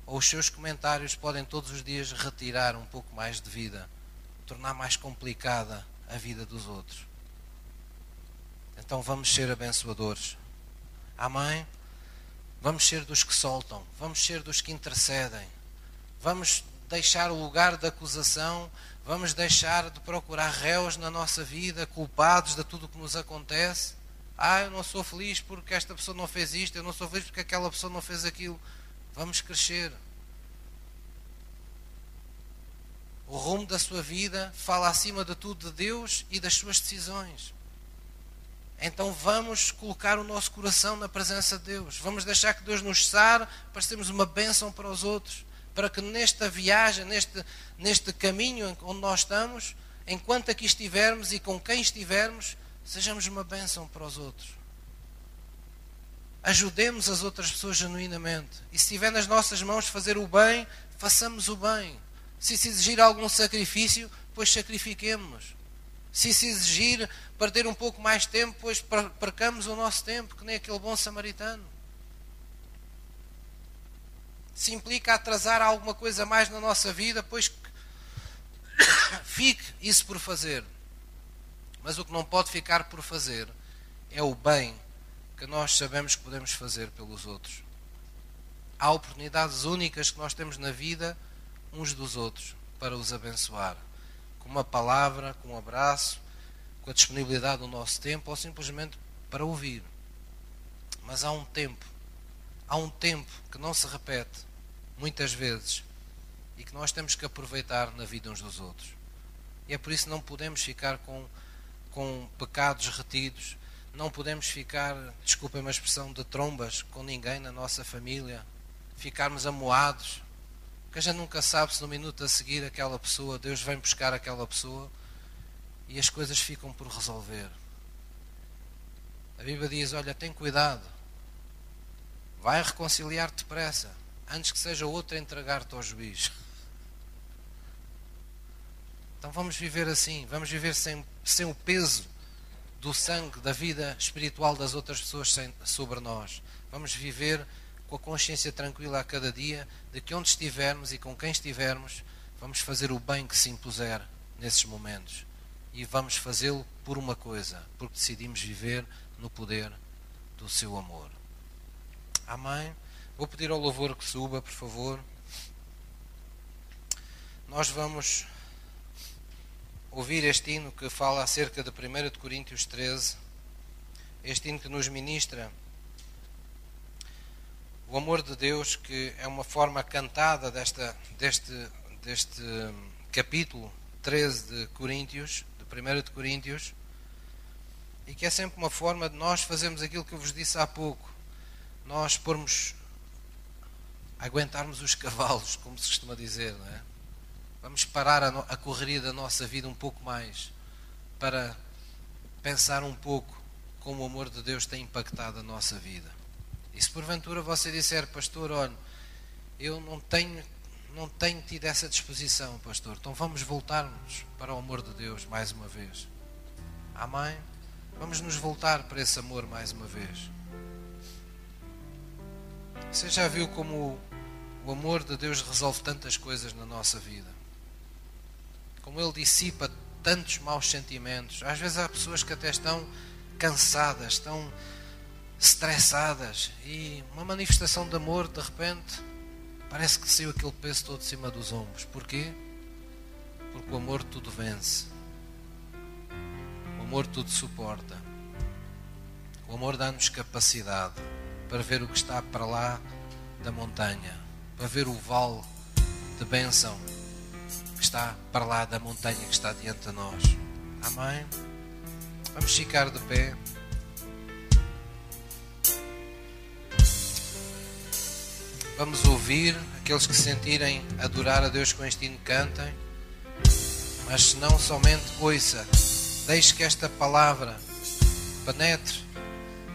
ou os seus comentários podem todos os dias retirar um pouco mais de vida, tornar mais complicada a vida dos outros. Então vamos ser abençoadores. Amém? Vamos ser dos que soltam, vamos ser dos que intercedem, vamos deixar o lugar de acusação Vamos deixar de procurar réus na nossa vida, culpados de tudo o que nos acontece. Ah, eu não sou feliz porque esta pessoa não fez isto, eu não sou feliz porque aquela pessoa não fez aquilo. Vamos crescer. O rumo da sua vida fala acima de tudo de Deus e das suas decisões. Então vamos colocar o nosso coração na presença de Deus. Vamos deixar que Deus nos sare para sermos uma bênção para os outros para que nesta viagem, neste, neste caminho onde nós estamos, enquanto aqui estivermos e com quem estivermos, sejamos uma bênção para os outros. Ajudemos as outras pessoas genuinamente. E se estiver nas nossas mãos fazer o bem, façamos o bem. Se se exigir algum sacrifício, pois sacrifiquemos-nos. Se isso exigir perder um pouco mais tempo, pois percamos o nosso tempo, que nem aquele bom samaritano. Se implica atrasar alguma coisa mais na nossa vida, pois [COUGHS] fique isso por fazer. Mas o que não pode ficar por fazer é o bem que nós sabemos que podemos fazer pelos outros. Há oportunidades únicas que nós temos na vida uns dos outros para os abençoar. Com uma palavra, com um abraço, com a disponibilidade do nosso tempo ou simplesmente para ouvir. Mas há um tempo, há um tempo que não se repete muitas vezes e que nós temos que aproveitar na vida uns dos outros. E é por isso que não podemos ficar com, com pecados retidos, não podemos ficar, desculpem a expressão, de trombas com ninguém na nossa família, ficarmos amoados, porque a gente nunca sabe se no minuto a seguir aquela pessoa, Deus vem buscar aquela pessoa e as coisas ficam por resolver. A Bíblia diz: Olha, tem cuidado, vai reconciliar-te depressa, antes que seja outro a entregar-te ao juiz. Então vamos viver assim, vamos viver sem, sem o peso do sangue, da vida espiritual das outras pessoas sem, sobre nós. Vamos viver com a consciência tranquila a cada dia de que onde estivermos e com quem estivermos, vamos fazer o bem que se impuser nesses momentos. E vamos fazê-lo por uma coisa, porque decidimos viver no poder do seu amor. Amém? Vou pedir ao louvor que suba, por favor. Nós vamos ouvir este hino que fala acerca de 1 de Coríntios 13, este hino que nos ministra o amor de Deus, que é uma forma cantada desta, deste, deste capítulo 13 de Coríntios, de 1 de Coríntios, e que é sempre uma forma de nós fazermos aquilo que eu vos disse há pouco, nós pormos, aguentarmos os cavalos, como se costuma dizer, não é? Vamos parar a, a correria da nossa vida um pouco mais para pensar um pouco como o amor de Deus tem impactado a nossa vida. E se porventura você disser, pastor, olha, eu não tenho, não tenho tido essa disposição, pastor, então vamos voltarmos para o amor de Deus mais uma vez. Amém? Vamos nos voltar para esse amor mais uma vez. Você já viu como o amor de Deus resolve tantas coisas na nossa vida? como ele dissipa tantos maus sentimentos. Às vezes há pessoas que até estão cansadas, estão estressadas e uma manifestação de amor de repente parece que saiu aquele peso todo de cima dos ombros. Porquê? Porque o amor tudo vence. O amor tudo suporta. O amor dá-nos capacidade para ver o que está para lá da montanha, para ver o vale de bênção que está para lá da montanha que está diante de nós. Amém? Vamos ficar de pé. Vamos ouvir aqueles que sentirem adorar a Deus com este hino cantem, mas se não somente ouça, deixe que esta palavra penetre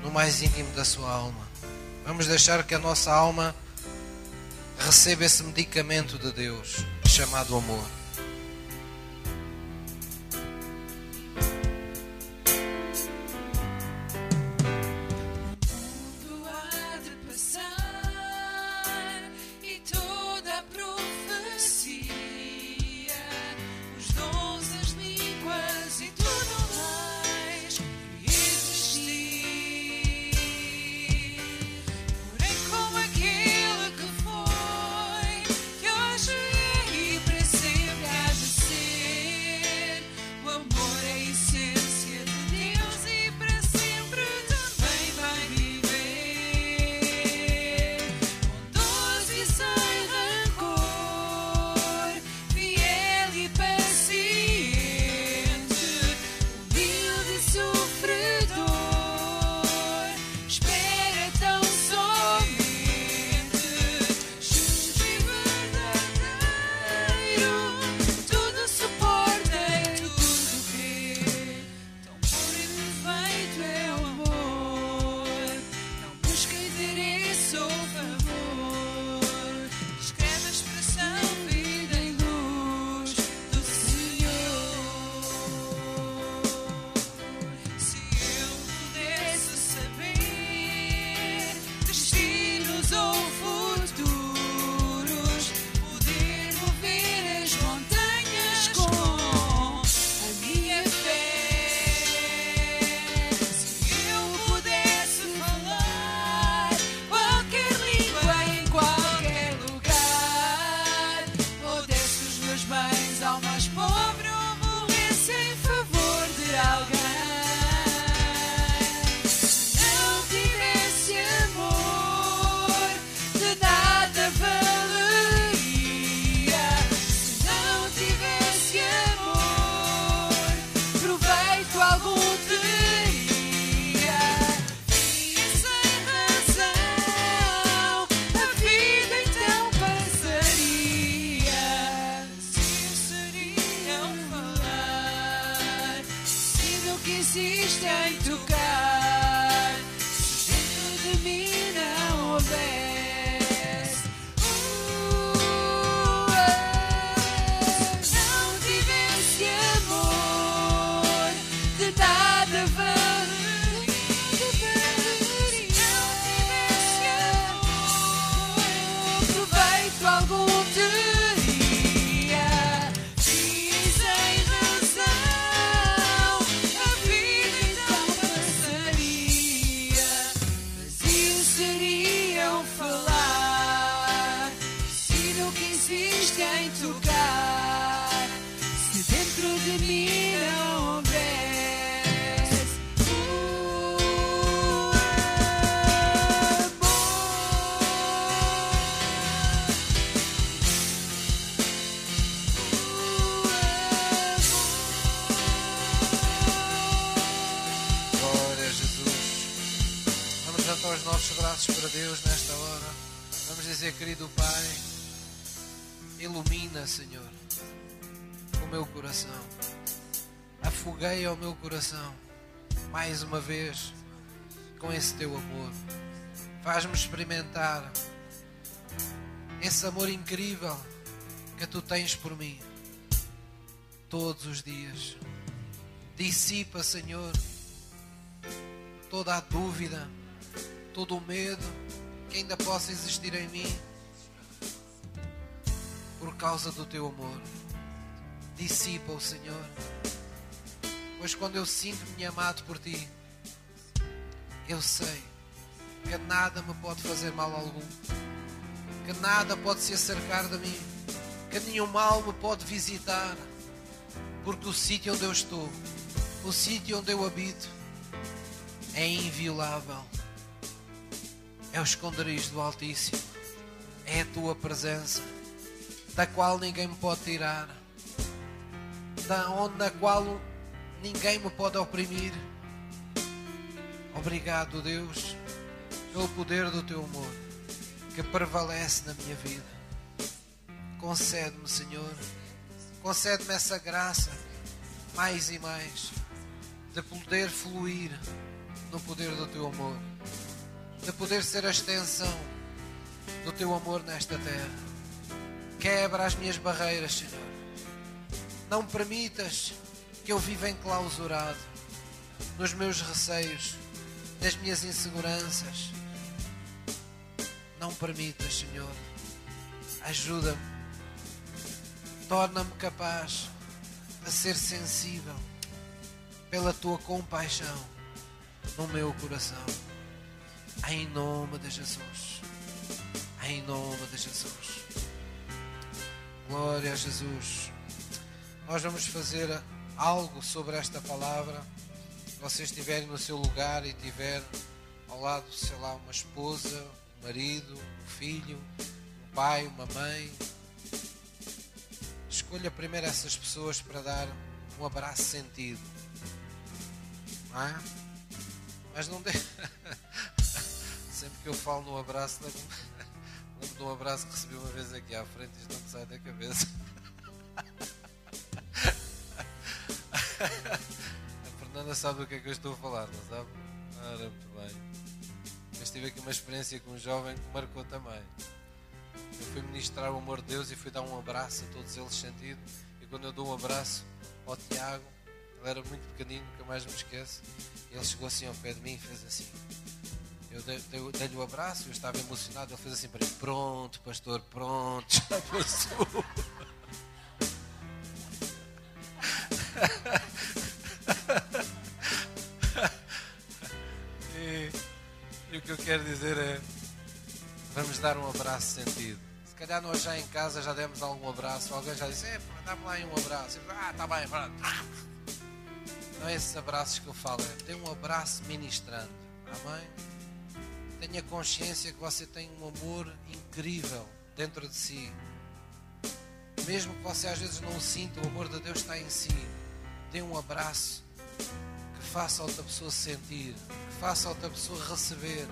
no mais íntimo da sua alma. Vamos deixar que a nossa alma receba esse medicamento de Deus chamado amor. Faz-me experimentar esse amor incrível que tu tens por mim todos os dias. Dissipa, Senhor, toda a dúvida, todo o medo que ainda possa existir em mim por causa do teu amor. Dissipa o Senhor. Pois quando eu sinto-me amado por ti, eu sei que nada me pode fazer mal algum, que nada pode se acercar de mim, que nenhum mal me pode visitar, porque o sítio onde eu estou, o sítio onde eu habito, é inviolável é o esconderijo do Altíssimo, é a tua presença, da qual ninguém me pode tirar, da onde na qual ninguém me pode oprimir. Obrigado, Deus, pelo poder do teu amor que prevalece na minha vida. Concede-me, Senhor, concede-me essa graça mais e mais de poder fluir no poder do teu amor de poder ser a extensão do teu amor nesta terra. Quebra as minhas barreiras, Senhor. Não permitas que eu viva enclausurado nos meus receios, nas minhas inseguranças. Não permitas, Senhor. Ajuda-me. Torna-me capaz de ser sensível pela tua compaixão no meu coração. Em nome de Jesus. Em nome de Jesus. Glória a Jesus. Nós vamos fazer algo sobre esta palavra. Se vocês estiverem no seu lugar e tiver ao lado, sei lá, uma esposa, um marido, um filho, um pai, uma mãe, escolha primeiro essas pessoas para dar um abraço sentido. Não é? Mas não dê. [LAUGHS] Sempre que eu falo no abraço, lembro de um abraço que recebi uma vez aqui à frente e não me sai da cabeça. [LAUGHS] A Fernanda sabe do que é que eu estou a falar, não sabe? Ora, muito bem. Mas tive aqui uma experiência com um jovem que marcou também. Eu fui ministrar o amor de Deus e fui dar um abraço a todos eles sentido. E quando eu dou um abraço ao Tiago, ele era muito pequenino, nunca mais me esqueço. Ele chegou assim ao pé de mim e fez assim. Eu dei-lhe o um abraço, eu estava emocionado. Ele fez assim para mim: Pronto, pastor, pronto, já [LAUGHS] passou. [LAUGHS] quero dizer é. Vamos dar um abraço sentido. Se calhar nós já em casa já demos algum abraço. Alguém já disse: é, dá-me lá um abraço. Eu, ah, está bem, pronto. Não é esses abraços que eu falo, é ter um abraço ministrando. Amém? Tenha consciência que você tem um amor incrível dentro de si. Mesmo que você às vezes não o sinta, o amor de Deus está em si. Dê um abraço que faça outra pessoa sentir, que faça outra pessoa receber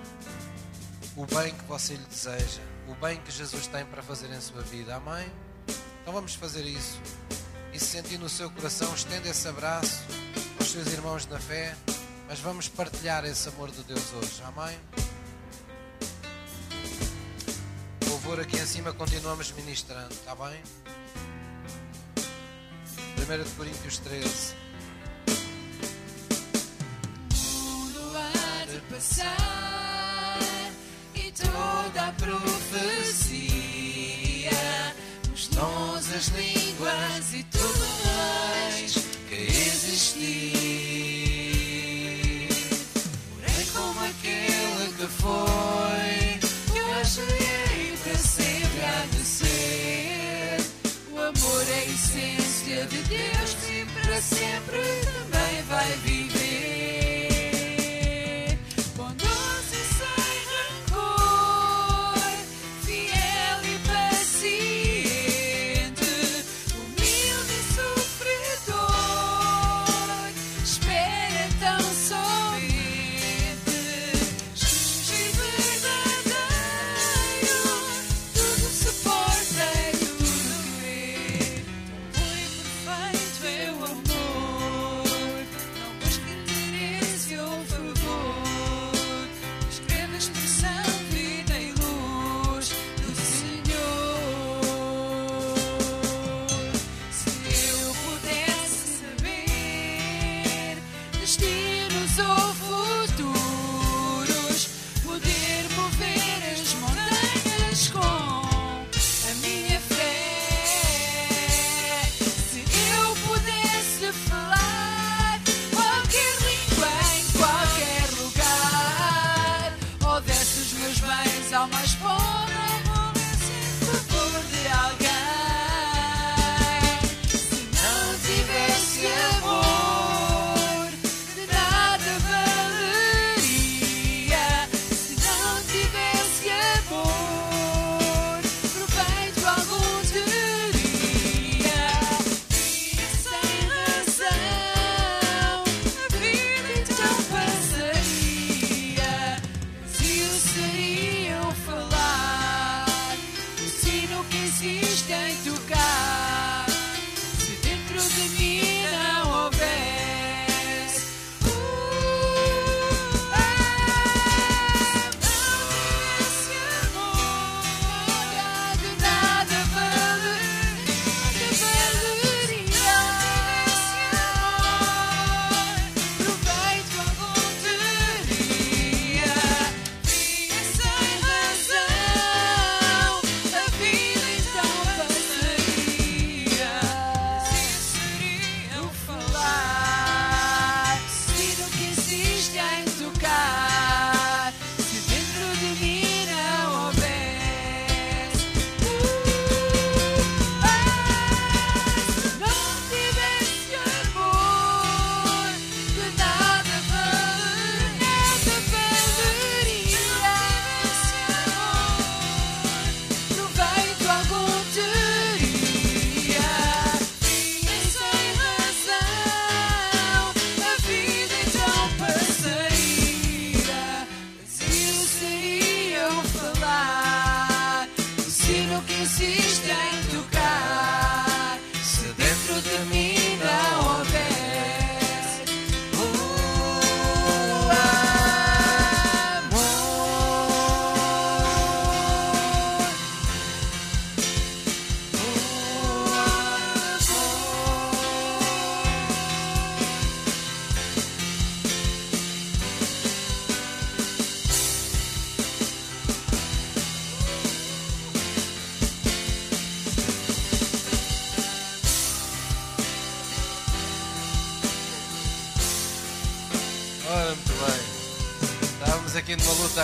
o bem que você lhe deseja, o bem que Jesus tem para fazer em sua vida. Amém? Então vamos fazer isso. E se sentir no seu coração, estenda esse abraço aos seus irmãos na fé, mas vamos partilhar esse amor de Deus hoje. Amém? Louvor aqui em cima, continuamos ministrando, está bem? 1 Coríntios 13. Passar e toda a profecia, os dons, as línguas e tudo mais que existir. Porém, como aquele que foi, que hoje é e para sempre há de ser. O amor é a essência de Deus e para sempre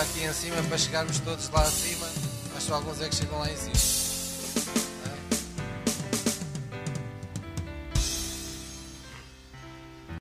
aqui em cima para chegarmos todos lá acima, mas só alguns é que chegam lá em cima.